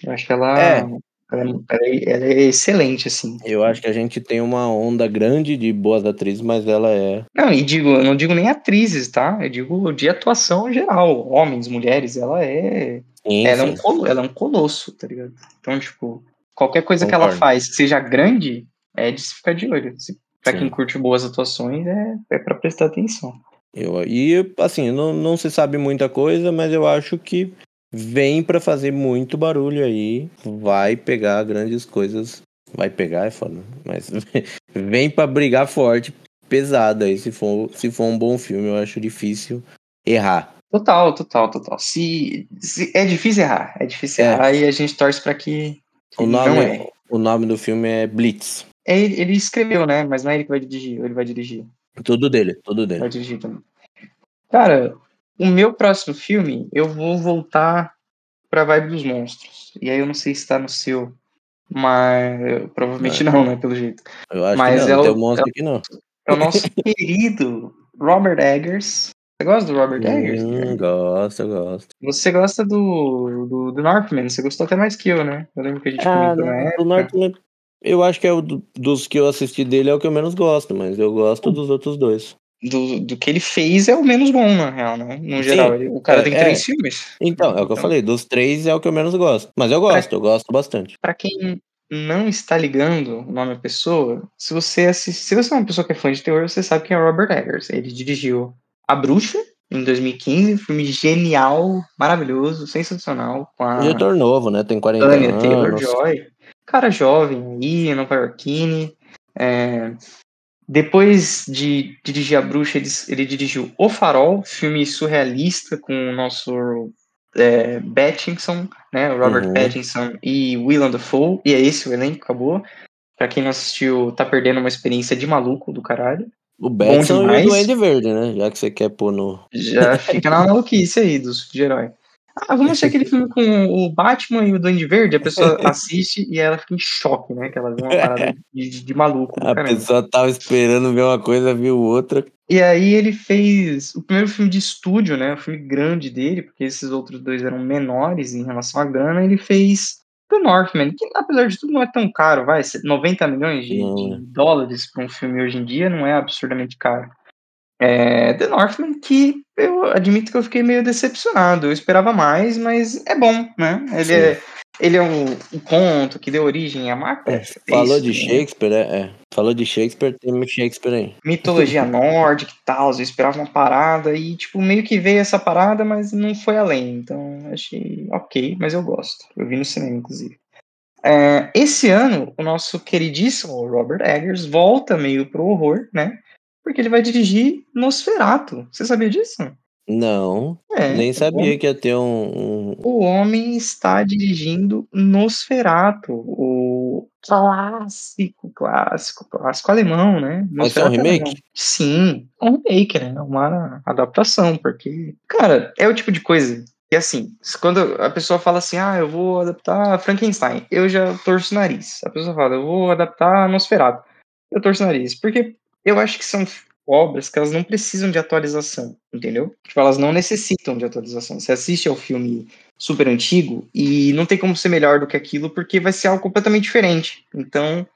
Eu acho que ela... É. Ela, é, ela, é excelente, assim. Eu acho que a gente tem uma onda grande de boas atrizes, mas ela é. Não, e digo, eu não digo nem atrizes, tá? Eu digo de atuação geral. Homens, mulheres, ela é. Sim, ela, sim. É um colo... ela é um colosso, tá ligado? Então, tipo, qualquer coisa Concordo. que ela faz, seja grande, é de se ficar de olho. Se, pra sim. quem curte boas atuações, é, é pra prestar atenção. Eu, e, assim, não, não se sabe muita coisa, mas eu acho que vem para fazer muito barulho aí, vai pegar grandes coisas, vai pegar é foda, mas vem para brigar forte, pesado aí, se for, se for um bom filme, eu acho difícil errar. Total, total, total. Se, se é difícil errar, é difícil é. errar e a gente torce para que, que, o nome, é. O nome do filme é Blitz. É, ele escreveu, né? Mas não é ele que vai dirigir, ele vai dirigir. Tudo dele, tudo dele. Vai dirigir também. Cara, o meu próximo filme, eu vou voltar pra vibe dos monstros. E aí eu não sei se tá no seu. Mas provavelmente não, né? Pelo jeito. Eu acho mas que não, é o, monstro é, aqui não. É o nosso querido Robert Eggers. Você gosta do Robert Eggers? Hum, gosto, eu gosto. Você gosta do, do, do, Northman, você gostou até mais que eu, né? Eu lembro que a gente ah, comentou na época. Northman, eu acho que é o do, dos que eu assisti dele é o que eu menos gosto, mas eu gosto dos outros dois do, do que ele fez é o menos bom, na real, né? No geral, ele, o cara é, tem três é. filmes. Então, é o que eu então falei, dos três é o que eu menos gosto. Mas eu gosto, pra, eu gosto bastante. Pra quem não está ligando o nome da pessoa, se você assiste, se você é uma pessoa que é fã de terror, você sabe quem é Robert Eggers. Ele dirigiu A Bruxa, em 2015, filme genial, maravilhoso, sensacional. Com a Diretor novo, né? Tem 40 Anya anos. Taylor-Joy. Cara jovem aí, Nova Yorkine. É, depois de dirigir A Bruxa, ele, ele, dirigiu O Farol, filme surrealista com o nosso é, Pattinson, né, Robert uhum. Pattinson e Willem Dafoe, e é esse o elenco, acabou. Pra quem não assistiu, tá perdendo uma experiência de maluco do caralho. O Batson e o Duende Verde, né? Já que você quer pôr no... Já fica na maluquice aí dos de herói. Ah, vamos assistir aquele filme com o Batman e o Duende Verde. A pessoa assiste e ela fica em choque, né? Que ela vê uma parada de, de, de maluco. A caramba. pessoa tava esperando ver uma coisa, viu outra. E aí ele fez o primeiro filme de estúdio, né? O filme grande dele, porque esses outros dois eram menores em relação à grana. Ele fez The Northman, que apesar de tudo não é tão caro, vai, 90 milhões de, de dólares para um filme hoje em dia não é absurdamente caro. É, The Northman, que eu admito que eu fiquei meio decepcionado. Eu esperava mais, mas é bom, né? Ele é, ele é um, um, conto que deu origem à marca. É, falou isso, de né? Shakespeare, é, é, Falou de Shakespeare, tem Shakespeare aí. Mitologia nórdica e tal, eu esperava uma parada e, tipo, meio que veio essa parada, mas não foi além. Então, achei ok, mas eu gosto. Eu vi no cinema, inclusive. É, esse ano, o nosso queridíssimo Robert Eggers volta meio pro horror, né? Porque ele vai dirigir Nosferatu. Você sabia disso? Não, é, nem sabia que ia ter um, um, O homem está dirigindo Nosferatu, o clássico, clássico, clássico alemão, né? Mas é um remake? Alemão. Sim, é um remake, né? Uma adaptação, porque, cara, é o tipo de coisa que, assim, quando a pessoa fala assim, ah, eu vou adaptar Frankenstein, eu já torço o nariz. A pessoa fala, eu vou adaptar Nosferatu, eu torço o nariz, porque eu acho que são obras que elas não precisam de atualização, entendeu? Tipo, elas não necessitam de atualização. Você assiste ao filme super antigo e não tem como ser melhor do que aquilo porque vai ser algo completamente diferente. Então,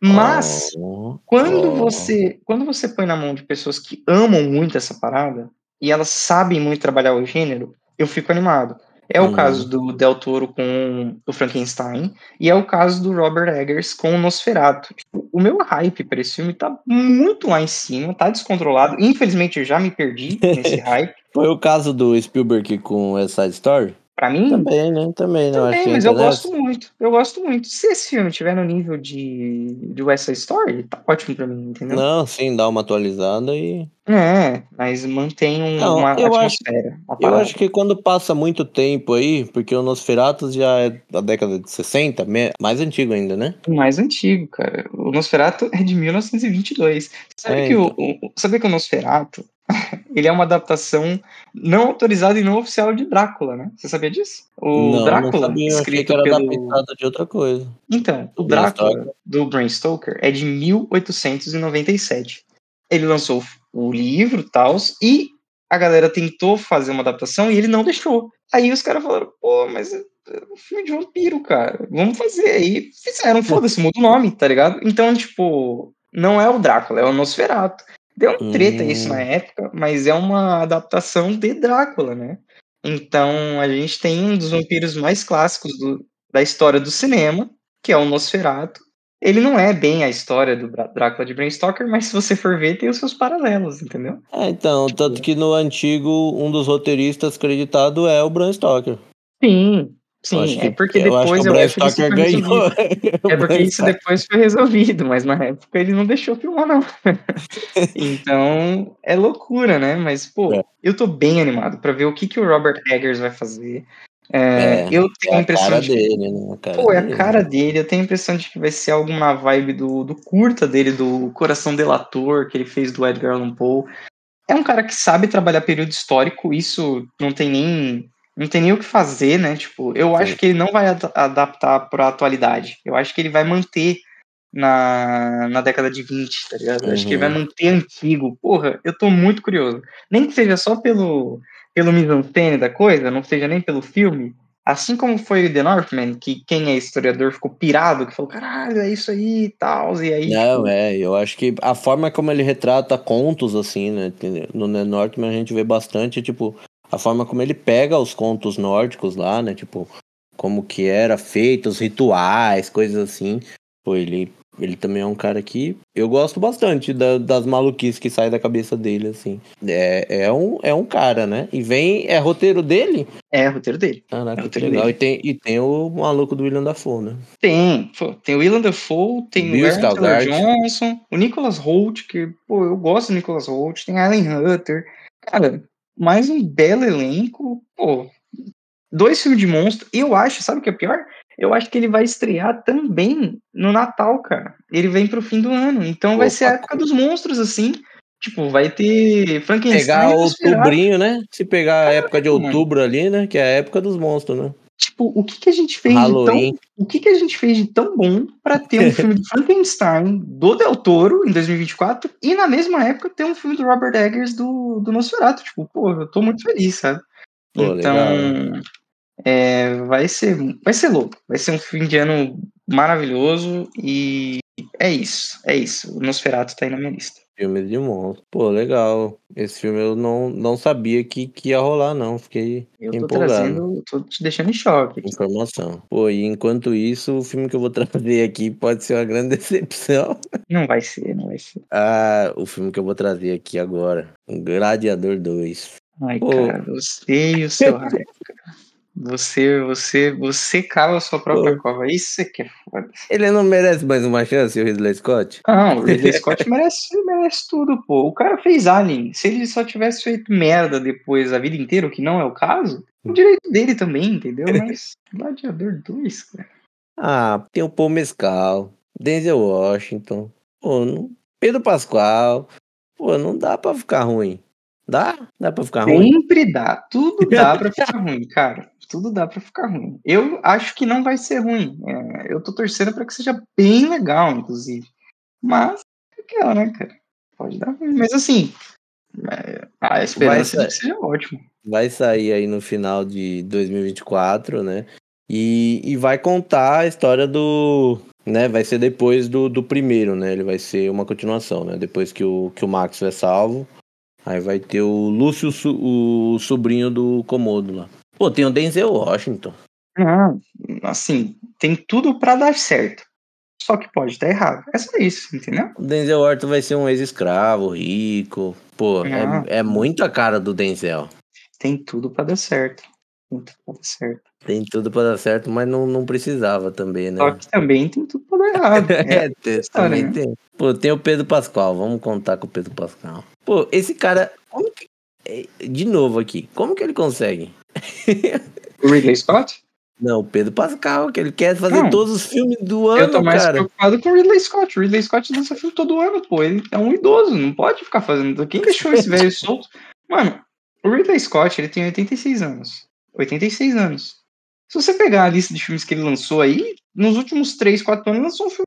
mas oh, quando oh. você quando você põe na mão de pessoas que amam muito essa parada e elas sabem muito trabalhar o gênero, eu fico animado. É o caso uhum. do Del Toro com o Frankenstein e é o caso do Robert Eggers com o Nosferatu. Tipo, o meu hype para esse filme tá muito lá em cima, tá descontrolado. Infelizmente eu já me perdi nesse hype. Foi o caso do Spielberg com essa Story? Pra mim? Também, né? Também, não Também, mas eu gosto muito. Eu gosto muito. Se esse filme tiver no nível de, de West Side Story, tá ótimo pra mim, entendeu? Não, sim, dá uma atualizada e. É, mas mantém um, não, uma eu atmosfera. Acho, eu acho que quando passa muito tempo aí, porque o Nosferatu já é da década de 60, mais antigo ainda, né? Mais antigo, cara. O Nosferatu é de 1922. Sabe, é, que, então. o, o, sabe que o Nosferatu ele é uma adaptação não autorizada e não oficial de Drácula, né? Você sabia disso? O não, Drácula, não sabia, escrito eu era pelo... de outra coisa. Então, o Drácula do Bram Stoker é de 1897. Ele lançou o livro, tals, e a galera tentou fazer uma adaptação e ele não deixou. Aí os caras falaram, pô, mas é um filme de vampiro, cara. Vamos fazer. Aí fizeram, foda-se, muda o nome, tá ligado? Então, tipo, não é o Drácula, é o Nosferatu. Deu um treta hum. isso na época, mas é uma adaptação de Drácula, né? Então a gente tem um dos vampiros mais clássicos do, da história do cinema, que é o Nosferatu. Ele não é bem a história do Drácula de Bram Stoker, mas se você for ver, tem os seus paralelos, entendeu? É, então, tanto que no antigo, um dos roteiristas acreditado é o Bram Stoker. Sim, Sim, é porque depois eu acho, que, eu acho que isso ganhou. É porque isso depois foi resolvido, mas na época ele não deixou filmar, não. então, é loucura, né? Mas, pô, é. eu tô bem animado para ver o que, que o Robert Eggers vai fazer. É, é, eu tenho é a impressão cara de dele, né? A pô, é a cara dele. Eu tenho a impressão de que vai ser algo na vibe do, do curta dele, do Coração Delator, que ele fez do Edgar Allan Poe. É um cara que sabe trabalhar período histórico, isso não tem nem não tem nem o que fazer, né? Tipo, eu acho que ele não vai ad adaptar para a atualidade. Eu acho que ele vai manter na, na década de 20, tá ligado? Uhum. Acho que ele vai uhum. manter antigo. Porra, eu tô muito curioso. Nem que seja só pelo, pelo mise da coisa, não seja nem pelo filme. Assim como foi o The Northman, que quem é historiador ficou pirado, que falou, caralho, é isso aí e tal, e aí... Não, tipo... é, eu acho que a forma como ele retrata contos, assim, né, no The Northman a gente vê bastante, tipo, a forma como ele pega os contos nórdicos lá, né? Tipo, como que era feito, os rituais, coisas assim. Pô, ele, ele também é um cara que eu gosto bastante da, das maluquices que saem da cabeça dele, assim. É, é, um, é um cara, né? E vem. É roteiro dele? É, roteiro dele. Caraca, é roteiro legal. Dele. E, tem, e tem o maluco do William Dafoe, né? Tem. Pô, tem o William Dafoe, tem Bill o Aaron Johnson, o Nicholas Holt, que, pô, eu gosto do Nicholas Holt, tem Alan Hunter. Cara, mais um belo elenco, pô, dois filmes de monstro. Eu acho, sabe o que é pior? Eu acho que ele vai estrear também no Natal, cara. Ele vem pro fim do ano. Então Opa, vai ser a época dos monstros, assim. Tipo, vai ter Frankenstein. Pegar outubrinho, né? Se pegar a época de outubro ali, né? Que é a época dos monstros, né? Tipo, o que, que a gente fez Halloween. de tão, o que, que a gente fez de tão bom para ter um filme de Frankenstein do Del Toro em 2024 e na mesma época ter um filme do Robert Eggers do, do Nosferatu? Tipo, pô, eu tô muito feliz, sabe? Pô, então, é, vai ser vai ser louco. Vai ser um fim de ano maravilhoso e é isso, é isso. O Nosferatu tá aí na minha lista. Filmes de monstro. Pô, legal. Esse filme eu não, não sabia que, que ia rolar, não. Fiquei Eu tô empolgado. trazendo, tô te deixando em choque. aqui. Informação. Pô, e enquanto isso, o filme que eu vou trazer aqui pode ser uma grande decepção. Não vai ser, não vai ser. Ah, o filme que eu vou trazer aqui agora. Gladiador 2. Ai, Pô. cara, você e o seu cara. Você, você, você cava a sua própria Pô. cova. Isso é que é foda. Ele não merece mais uma chance, o Ridley Scott? Não, o Ridley Scott merece, merece tudo, pô. O cara fez Alien. Se ele só tivesse feito merda depois a vida inteira, o que não é o caso, o direito dele também, entendeu? Mas Gladiador 2, cara. Ah, tem o Paul Mescal, Denzel Washington, pô, não- Pedro Pascoal. Pô, não dá pra ficar ruim. Dá? Dá pra ficar ruim? Sempre dá. Tudo dá pra ficar ruim, cara. Tudo dá pra ficar ruim. Eu acho que não vai ser ruim. É, eu tô torcendo pra que seja bem legal, inclusive. Mas, é aquela, né, cara? Pode dar ruim. Mas assim, é, a esperança Vai é que seja ótimo. Vai sair aí no final de 2024, né? E, e vai contar a história do. Né, vai ser depois do, do primeiro, né? Ele vai ser uma continuação, né? Depois que o, que o Max é salvo. Aí vai ter o Lúcio, o sobrinho do Comodo lá. Pô, tem o Denzel Washington. Não, assim, tem tudo pra dar certo. Só que pode dar errado. É só isso, entendeu? O Denzel Washington vai ser um ex-escravo, rico. Pô, é, é muito a cara do Denzel. Tem tudo pra dar certo. Tem tudo pra dar certo. Tem tudo pra dar certo, mas não, não precisava também, né? Só que também tem tudo pra dar errado. É, É, tem- história, também né? tem. Pô, tem o Pedro Pascal, vamos contar com o Pedro Pascal. Pô, esse cara, como que. é, De novo aqui, como que ele consegue? o Ridley Scott? Não, o Pedro Pascal, que ele quer fazer Não. todos os filmes do eu tô ano, mais cara. preocupado com o Ridley Scott. O Ridley Scott lança filme todo ano, pô. Ele é um idoso, não pode ficar fazendo. Quem deixou esse velho solto? Mano, o Ridley Scott, ele tem 86 anos. 86 anos. Se você pegar a lista de filmes que ele lançou aí, nos últimos 3, 4 anos, ele lançou um filme.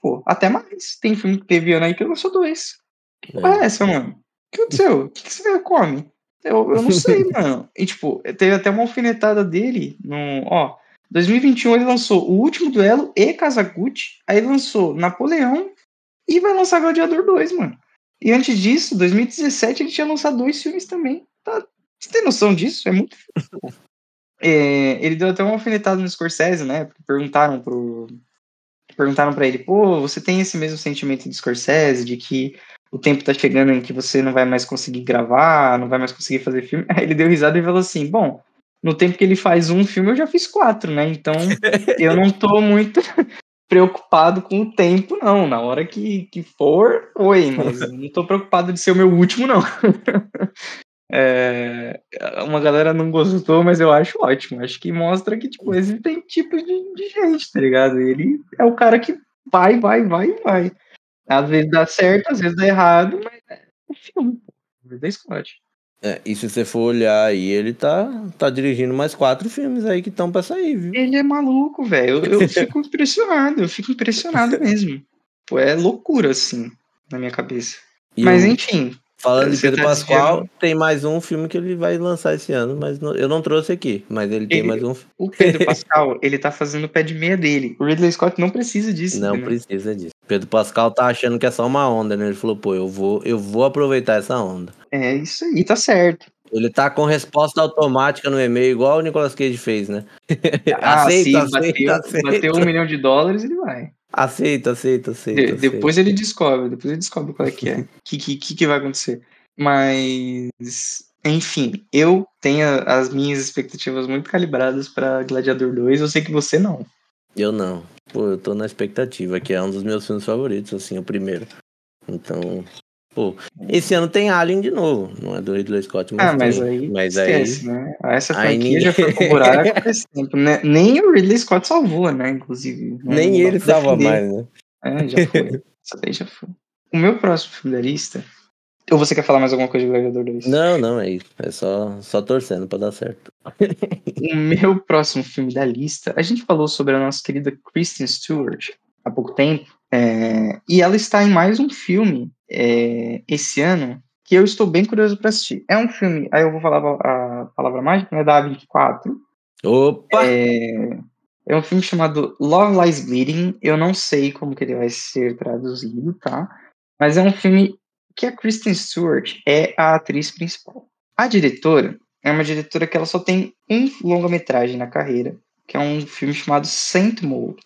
Pô, até mais. Tem filme que teve ano aí que ele lançou dois. Que porra é essa, mano? O que aconteceu? O que, que velho come? Eu, eu não sei, mano. E, tipo, teve até uma alfinetada dele no. Ó, 2021 ele lançou O Último Duelo e Kazaguchi. Aí lançou Napoleão e vai lançar Gladiador 2, mano. E antes disso, 2017, ele tinha lançado dois filmes também. Tá, você tem noção disso? É muito. É, ele deu até uma alfinetada no Scorsese, né? Porque perguntaram pro. Perguntaram pra ele, pô, você tem esse mesmo sentimento de Scorsese, de que o tempo tá chegando em que você não vai mais conseguir gravar, não vai mais conseguir fazer filme? Aí ele deu risada e falou assim: bom, no tempo que ele faz um filme, eu já fiz quatro, né? Então eu não tô muito preocupado com o tempo, não. Na hora que, que for, foi, mas não tô preocupado de ser o meu último, não. É, uma galera não gostou, mas eu acho ótimo. Acho que mostra que, tipo, existem tipos de, de gente, tá ligado? Ele é o cara que vai, vai, vai vai. Às vezes dá certo, às vezes dá errado, mas é um filme. Da Scott. É, e se você for olhar aí, ele tá, tá dirigindo mais quatro filmes aí que estão pra sair, viu? Ele é maluco, velho. Eu, eu fico impressionado, eu fico impressionado mesmo. Pô, é loucura, assim, na minha cabeça. E Mas o- enfim, falando de Pedro tá Pascoal, tem mais um filme que ele vai lançar esse ano, mas não- eu não trouxe aqui, mas ele tem Ele- mais um. o Pedro Pascal, ele tá fazendo o pé de meia dele. O Ridley Scott não precisa disso. Não entendeu? precisa disso. Pedro Pascal tá achando que é só uma onda, né? Ele falou, pô, eu vou, eu vou aproveitar essa onda. É isso aí, tá certo. Ele tá com resposta automática no e-mail, igual o Nicolas Cage fez, né? Ah, aceita, sim, aceita, bateu, aceita. bateu um milhão de dólares, ele vai. Aceita, aceita, aceita. De- aceita. depois ele descobre, depois ele descobre qual é que é. O que, que, que, que vai acontecer. Mas, enfim, eu tenho as minhas expectativas muito calibradas pra Gladiador 2. Eu sei que você não. Eu não. Pô, eu tô na expectativa, que é um dos meus filmes favoritos, assim, o primeiro. Então, pô, esse ano tem Alien de novo. Não é do Ridley Scott, mas ah, mas tem. aí Mas esquece, né? Essa aí franquia ninguém- já foi pro buraco faz tempo. Né? Nem o Ridley Scott salvou, né? Inclusive. Não Nem ele salva mais, né? É, já foi. Essa daí já foi. O meu próximo filme da lista. Ou você quer falar mais alguma coisa de Gladiador 2? Não, não, é isso. É só, só torcendo pra dar certo. O meu próximo filme da lista, a gente falou sobre a nossa querida Kristen Stewart há pouco tempo, é, e ela está em mais um filme é, esse ano que eu estou bem curioso para assistir. É um filme, aí eu vou falar a, palavra mágica, né, da A24. Opa! É, é um filme chamado Love Lies Bleeding. Eu não sei como que ele vai ser traduzido, tá? Mas é um filme que a Kristen Stewart é a atriz principal. A diretora é uma diretora que ela só tem um longa-metragem na carreira, que é um filme chamado Saint Maud.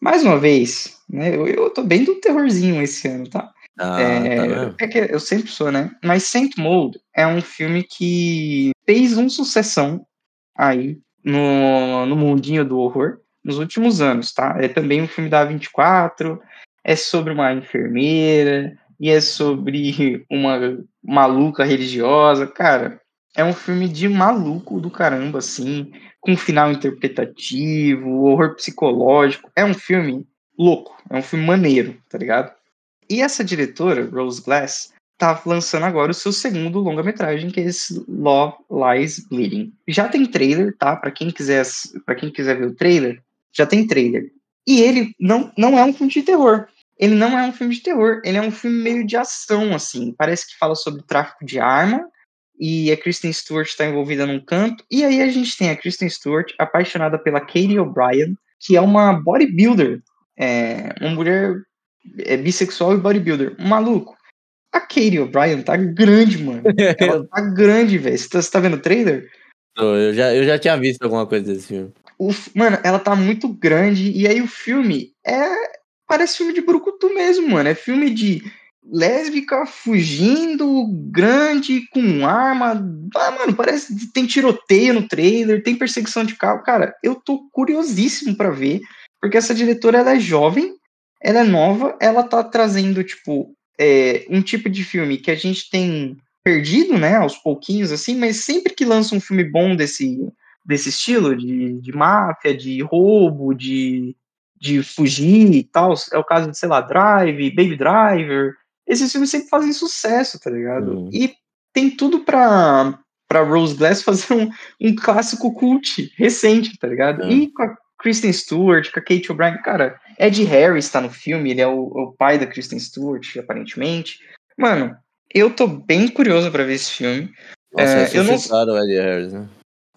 Mais uma vez, né, eu, eu tô bem do terrorzinho esse ano, tá? Ah, é, tá é que eu sempre sou, né? Mas Saint Maud é um filme que fez um sucessão aí no, no mundinho do horror nos últimos anos, tá? É também um filme da 24, é sobre uma enfermeira e é sobre uma maluca religiosa. Cara, é um filme de maluco do caramba, assim, com final interpretativo, horror psicológico. É um filme louco, é um filme maneiro, tá ligado? E essa diretora, Rose Glass, tá lançando agora o seu segundo longa-metragem, que é esse Love Lies Bleeding. Já tem trailer, tá? Para quem quiser, para quem quiser ver o trailer, já tem trailer. E ele não, não é um filme de terror. Ele não é um filme de terror, ele é um filme meio de ação, assim. Parece que fala sobre tráfico de arma, e a Kristen Stewart está envolvida num canto. E aí a gente tem a Kristen Stewart apaixonada pela Katie O'Brien, que é uma bodybuilder, é, uma mulher é, bissexual e bodybuilder. Maluco. A Katie O'Brien tá grande, mano. Ela tá grande, velho. Você, tá, você tá vendo o trailer? Eu já, eu já tinha visto alguma coisa desse filme. O, mano, ela tá muito grande. E aí o filme é. Parece filme de Brucutu mesmo, mano. É filme de lésbica fugindo, grande, com arma. Ah, mano, parece que tem tiroteio no trailer, tem perseguição de carro. Cara, eu tô curiosíssimo para ver, porque essa diretora ela é jovem, ela é nova, ela tá trazendo, tipo, é, um tipo de filme que a gente tem perdido, né, aos pouquinhos, assim, mas sempre que lança um filme bom desse, desse estilo, de, de máfia, de roubo, de, de fugir e tal, é o caso de, sei lá, Drive, Baby Driver, esses filmes sempre fazem sucesso, tá ligado? Uhum. E tem tudo pra, pra Rose Glass fazer um, um clássico cult recente, tá ligado? Uhum. E com a Kristen Stewart, com a Kate O'Brien, cara, Ed Harris tá no filme, ele é o, o pai da Kristen Stewart, aparentemente. Mano, eu tô bem curioso para ver esse filme. Nossa, é, eu não... o Ed Harris, né?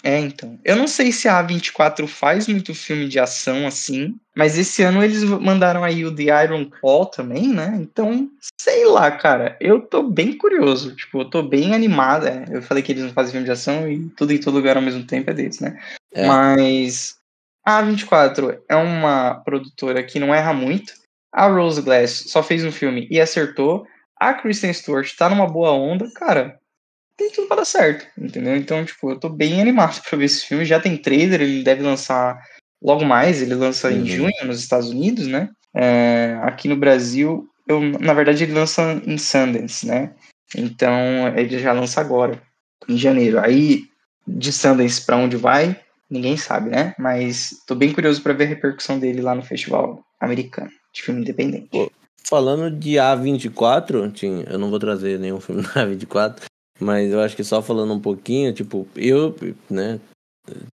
É, então. Eu não sei se a A24 faz muito filme de ação assim, mas esse ano eles mandaram aí o The Iron Claw também, né? Então, sei lá, cara. Eu tô bem curioso. Tipo, eu tô bem animado. É, eu falei que eles não fazem filme de ação e tudo em todo lugar ao mesmo tempo é deles, né? É. Mas a A24 é uma produtora que não erra muito. A Rose Glass só fez um filme e acertou. A Kristen Stewart tá numa boa onda. Cara, tem tudo para dar certo, entendeu? Então, tipo, eu tô bem animado para ver esse filme. Já tem trailer, ele deve lançar logo mais, ele lança uhum. em junho nos Estados Unidos, né? É, aqui no Brasil, eu, na verdade, ele lança em Sundance, né? Então, ele já lança agora, em janeiro. Aí, de Sundance para onde vai, ninguém sabe, né? Mas tô bem curioso para ver a repercussão dele lá no festival americano de filme independente. Pô, falando de A24, Tim, eu não vou trazer nenhum filme da A24, mas eu acho que só falando um pouquinho, tipo, eu, né?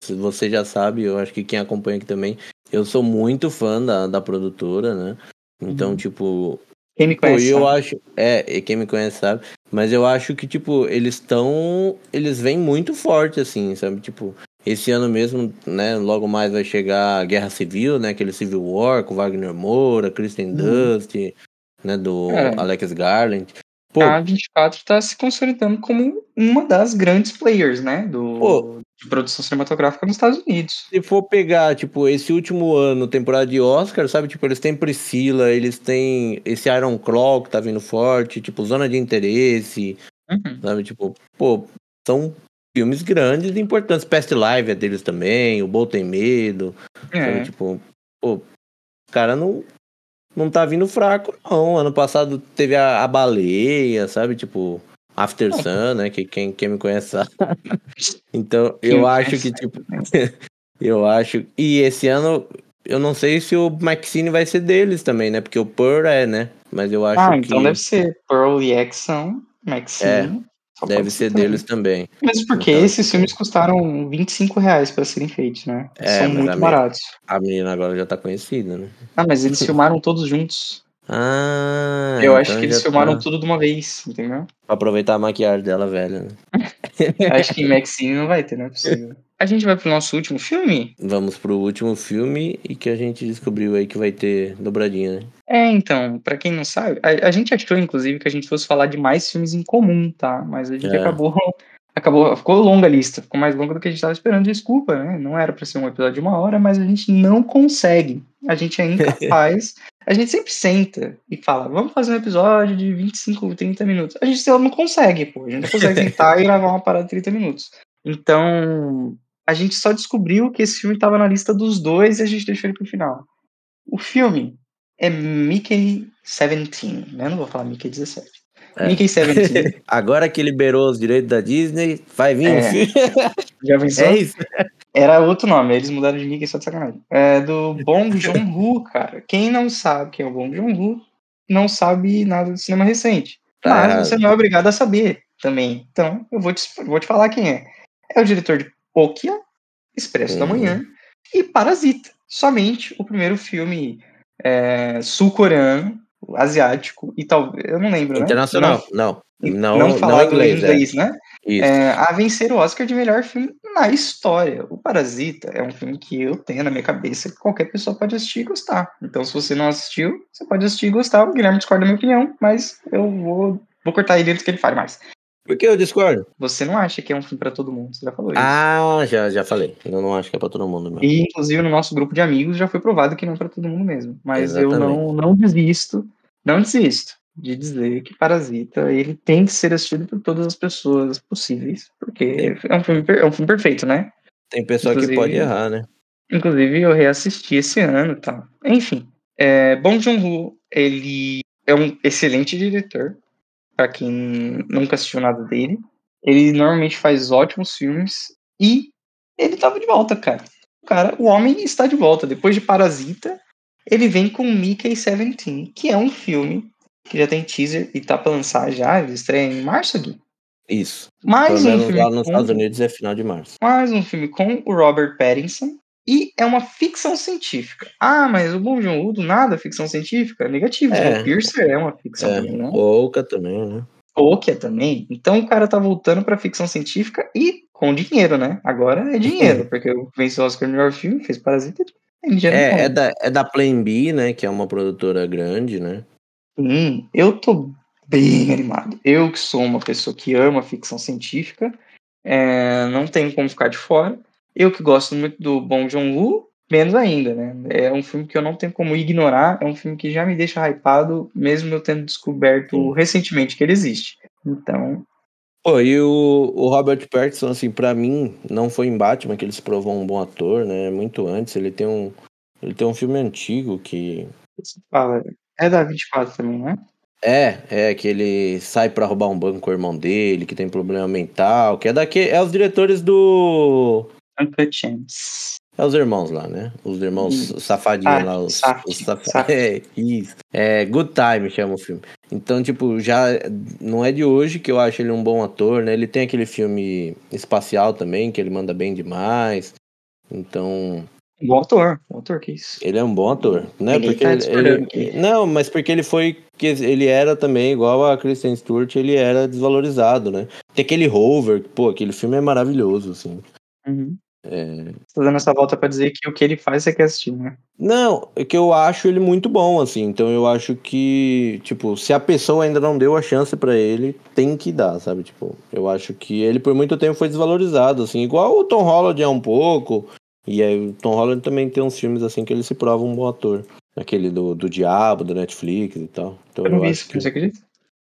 Você já sabe, eu acho que quem acompanha aqui também, eu sou muito fã da, da produtora, né? Então, uhum. tipo. Quem me conhece. eu sabe. acho. É, quem me conhece sabe. Mas eu acho que, tipo, eles estão. Eles vêm muito forte, assim, sabe? Tipo, esse ano mesmo, né? Logo mais vai chegar a Guerra Civil, né? Aquele Civil War com Wagner Moura, Kristen uhum. Dust, né? Do é. Alex Garland. Pô, a 24 está se consolidando como uma das grandes players, né? Do, pô, de produção cinematográfica nos Estados Unidos. Se for pegar, tipo, esse último ano, temporada de Oscar, sabe? Tipo, eles têm Priscila, eles têm esse Iron Claw que tá vindo forte, tipo, Zona de Interesse, uhum. sabe? Tipo, pô, são filmes grandes e importantes. Past Live é deles também, O Bol Tem Medo, é. sabe? Tipo, pô, cara não não tá vindo fraco, não. Ano passado teve a, a baleia, sabe? Tipo, After Sun, né? Que quem, quem me conhece sabe. então, eu acho que, tipo. eu acho. E esse ano, eu não sei se o Maxine vai ser deles também, né? Porque o Pearl é, né? Mas eu acho ah, que. Ah, então deve ser Pearl e Exxon, Maxine. É. Deve ser deles também. Mas porque então, esses filmes custaram 25 reais pra serem feitos, né? É, São muito a baratos. A menina agora já tá conhecida, né? Ah, mas eles filmaram todos juntos. Ah, Eu então acho que eles filmaram tá... tudo de uma vez, entendeu? Pra aproveitar a maquiagem dela velha, né? acho que em Maxine não vai ter, não é possível. a gente vai pro nosso último filme? Vamos pro último filme e que a gente descobriu aí que vai ter dobradinha, né? É, então, para quem não sabe, a, a, gente achou, inclusive, que a gente fosse falar de mais filmes em comum, tá? Mas a gente é. acabou. Acabou, ficou longa a lista, ficou mais longa do que a gente estava esperando, desculpa, né? Não era para ser um episódio de uma hora, mas a gente não consegue. A gente é incapaz. a gente sempre senta e fala, vamos fazer um episódio de 25, 30 minutos. A gente não consegue, pô. A gente não consegue sentar e gravar uma parada de 30 minutos. Então, a gente só descobriu que esse filme estava na lista dos dois e a gente deixou ele pro final. O filme é Mickey 17, né? Não vou falar Mickey 17. É. Mickey 17. Agora que liberou os direitos da Disney, vai vir é. um filme. Já pensou? É isso. Era outro nome, eles mudaram de Mickey só de sacanagem. É do Bong Joon-ho, cara. Quem não sabe quem é o Bong Joon-ho, não sabe nada do cinema recente. Mas ah. você não é obrigado a saber também. Então, eu vou te, vou te falar quem é. É o diretor de Okja, Expresso uhum. da Manhã e Parasita. Somente o primeiro filme é, sul-coreano, asiático e talvez. Eu não lembro. Né? Internacional, né? não. Não, não, não inglês, inglês é. né? É, a vencer o Oscar de melhor filme na história. O Parasita é um filme que eu tenho na minha cabeça que qualquer pessoa pode assistir e gostar. Então, se você não assistiu, você pode assistir e gostar. O Guilherme discorda da minha opinião, mas eu vou, vou cortar ele antes que ele fale mais. Por que eu discordo? Você não acha que é um filme para todo mundo, você já falou isso. Ah, já, já falei. Eu não acho que é para todo mundo mesmo. E, inclusive, no nosso grupo de amigos já foi provado que não é para todo mundo mesmo. Mas Exatamente. eu não, não desisto, não desisto de dizer que Parasita ele tem que ser assistido por todas as pessoas possíveis, porque é um filme, é um filme perfeito, né? Tem pessoa inclusive, que pode errar, né? Inclusive, eu reassisti esse ano e tá? tal. Enfim, é, Bong Joon-ho, ele é um excelente diretor, para quem nunca assistiu nada dele. Ele normalmente faz ótimos filmes e ele tava de volta, cara. O cara, o homem está de volta. Depois de Parasita, ele vem com Mickey 17, que é um filme que já tem teaser e tá pra lançar já. Ele estreia em março, Gui? Isso. Mais Pelo um filme lá nos com... Estados Unidos é final de março. Mais um filme com o Robert Pattinson, e é uma ficção científica. Ah, mas o Bong Joon-ho do nada ficção científica? Negativo. É. O Piercer é uma ficção é. também, né? Também, né? Oka também. Então o cara tá voltando pra ficção científica e com dinheiro, né? Agora é dinheiro, porque venceu o Oscar no melhor filme, fez Parasita. É, é, da, é da Plan B, né? Que é uma produtora grande, né? Sim, eu tô bem animado. Eu que sou uma pessoa que ama ficção científica, é, não tenho como ficar de fora. Eu que gosto muito do Bong Joon-ho, menos ainda, né? É um filme que eu não tenho como ignorar, é um filme que já me deixa hypado, mesmo eu tendo descoberto Sim. recentemente que ele existe. Então... Pô, e o, o Robert Pattinson, assim, para mim, não foi em Batman que ele se provou um bom ator, né? Muito antes, ele tem um, ele tem um filme antigo que... Fala, é da 24 também, né? É, é, que ele sai para roubar um banco com o irmão dele, que tem problema mental, que é daqui, é os diretores do Uncut Chance. É os irmãos lá, né? Os irmãos hum. safadinhos lá. Os, saf, os saf... É, isso. É, Good Time chama o filme. Então, tipo, já não é de hoje que eu acho ele um bom ator, né? Ele tem aquele filme espacial também, que ele manda bem demais. Então. Bom ator, bom ator, que isso. Ele é um bom ator, né? Ele porque tá ele, ele... Não, mas porque ele foi. que Ele era também, igual a Kristen Stewart, ele era desvalorizado, né? Tem aquele Rover, pô, aquele filme é maravilhoso, assim. Uhum. É... Tô dando essa volta para dizer que o que ele faz você quer assistir, né? Não, é que eu acho ele muito bom, assim. Então eu acho que, tipo, se a pessoa ainda não deu a chance para ele, tem que dar, sabe? Tipo, eu acho que ele por muito tempo foi desvalorizado, assim. Igual o Tom Holland é um pouco. E aí o Tom Holland também tem uns filmes, assim, que ele se prova um bom ator. Aquele do, do Diabo, do Netflix e tal. Então, eu não eu vi isso, que... você acredita?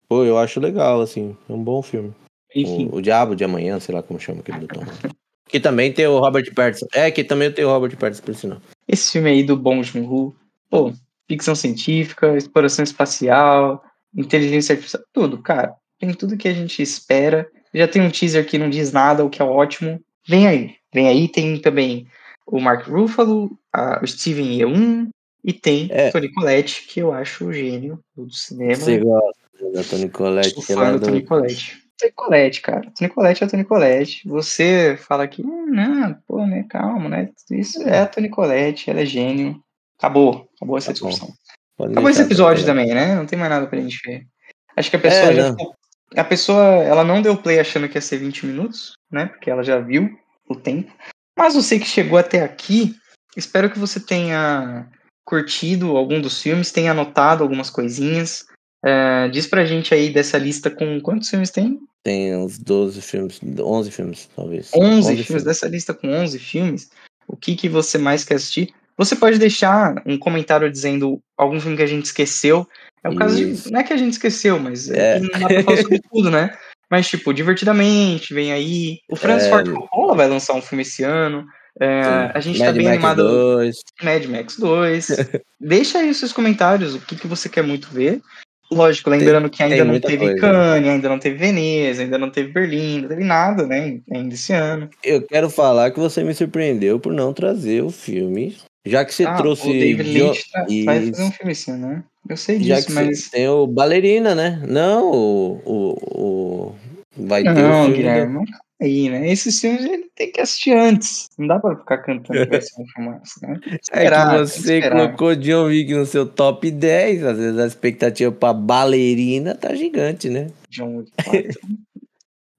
Pô, eu acho legal, assim. É um bom filme. Enfim. O, o Diabo de Amanhã, sei lá como chama aquele do Tom Holland. Que também tem o Robert Pattinson. É, que também tem o Robert Pattinson, por sinal. Esse filme aí do Bong Joon-ho, pô, ficção científica, exploração espacial, inteligência artificial, tudo, cara. Tem tudo que a gente espera. Já tem um teaser que não diz nada, o que é ótimo. Vem aí, vem aí. Tem também o Mark Ruffalo, a, o Steven Yeun e tem é. Tony Collette, que eu acho o gênio do cinema. Você gosta da Tony Collette? Sou fã da Tony Collette. Nicolete, cara. Nicolete é a Nicolete. Você fala que, hum, não, pô, né, calma, né? Isso é a Tonicolete, ela é gênio. Acabou, acabou essa tá discussão. Acabou esse episódio também, né? Não tem mais nada pra gente ver. Acho que a pessoa é, já. A pessoa, ela não deu play achando que ia ser 20 minutos, né? Porque ela já viu. o tempo. Mas você que chegou até aqui, espero que você tenha curtido algum dos filmes, tenha anotado algumas coisinhas. É, diz pra gente aí dessa lista com quantos filmes tem? Tem uns 12 filmes, 11 filmes, talvez. 11, 11 filmes, filmes, dessa lista com 11 filmes. O que, que você mais quer assistir? Você pode deixar um comentário dizendo algum filme que a gente esqueceu. É o Isso. caso de. Não é que a gente esqueceu, mas é, é. não dá pra falar sobre tudo, né? Mas, tipo, divertidamente, vem aí. O Francis é... Ford Coppola vai lançar um filme esse ano. É, a gente Mad tá bem Max animado. 2. Mad Max 2. Deixa aí os seus comentários, o que, que você quer muito ver. Lógico, lembrando tem, que ainda não teve coisa. Cannes, ainda não teve Veneza, ainda não teve Berlim, não teve nada, né? Ainda esse ano. Eu quero falar que você me surpreendeu por não trazer o filme. Já que você ah, trouxe. O David Lynch tá, vai fazer um filme esse ano, né? Eu sei disso, Já que mas. Tem o Ballerina, né? Não, o. o, o... Vai não, ter o filme. Guilherme, da aí, né? Esses filmes ele tem que assistir antes. Não dá pra ficar cantando que vai ser um filmaço, né? Esperar, é que você colocou John Wick no seu top 10, às vezes a expectativa pra ballerina tá gigante, né? John Wick 4.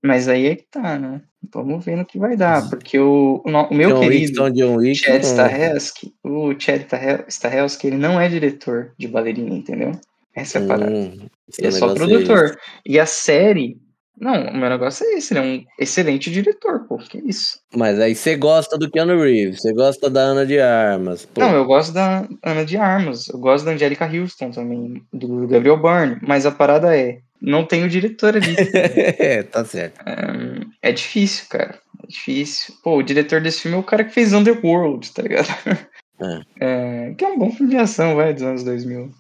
Mas aí é que tá, né? Vamos ver no que vai dar, porque o, o, meu John querido Wick, John Wick, Chad Stahelski, o Chad Stahelski, ele não é diretor de ballerina, entendeu? Essa é a parada. Hum, ele é só produtor. E a série não, o meu negócio é esse, ele é um excelente diretor, pô, que isso. Mas aí você gosta do Keanu Reeves, você gosta da Ana de Armas. Pô. Não, eu gosto da Ana de Armas, eu gosto da Angelica Houston também, do Gabriel Byrne, mas a parada é, não tem o diretor ali. é, tá certo. É, é, difícil, cara, é difícil. Pô, o diretor desse filme é o cara que fez Underworld, tá ligado? É. É, que é um bom filme de ação, vai, dos anos 2000.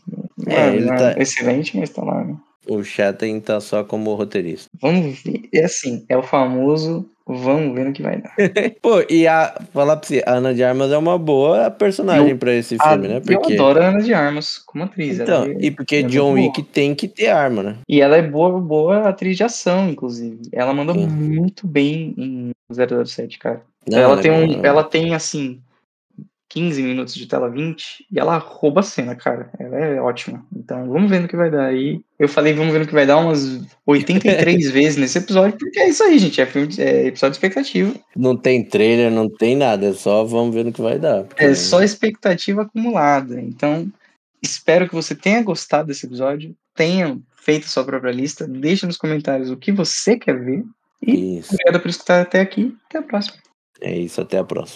É, é, ele tá... excelente, mas tá lá, né? O Chatham tá só como roteirista. Vamos ver. É assim, é o famoso. Vamos ver no que vai dar. Pô, e a. Falar pra você, a Ana de Armas é uma boa personagem eu, pra esse filme, a, né? Porque... Eu adoro a Ana de Armas como atriz. Então, é, e porque John Wick tem que ter arma, né? E ela é boa, boa atriz de ação, inclusive. Ela manda Sim. muito bem em 007, cara. Não, ela, tem um, ela tem, assim, 15 minutos de tela 20 e ela rouba a cena, cara. Ela é ótima. Então vamos ver no que vai dar aí. Eu falei vamos ver no que vai dar umas 83 vezes nesse episódio, porque é isso aí, gente. É, filme é episódio de expectativa. Não tem trailer, não tem nada. É só vamos ver no que vai dar. Porque... É só expectativa acumulada. Então espero que você tenha gostado desse episódio, tenha feito a sua própria lista. Deixe nos comentários o que você quer ver. E isso. obrigado por escutar até aqui. Até a próxima. É isso, até a próxima.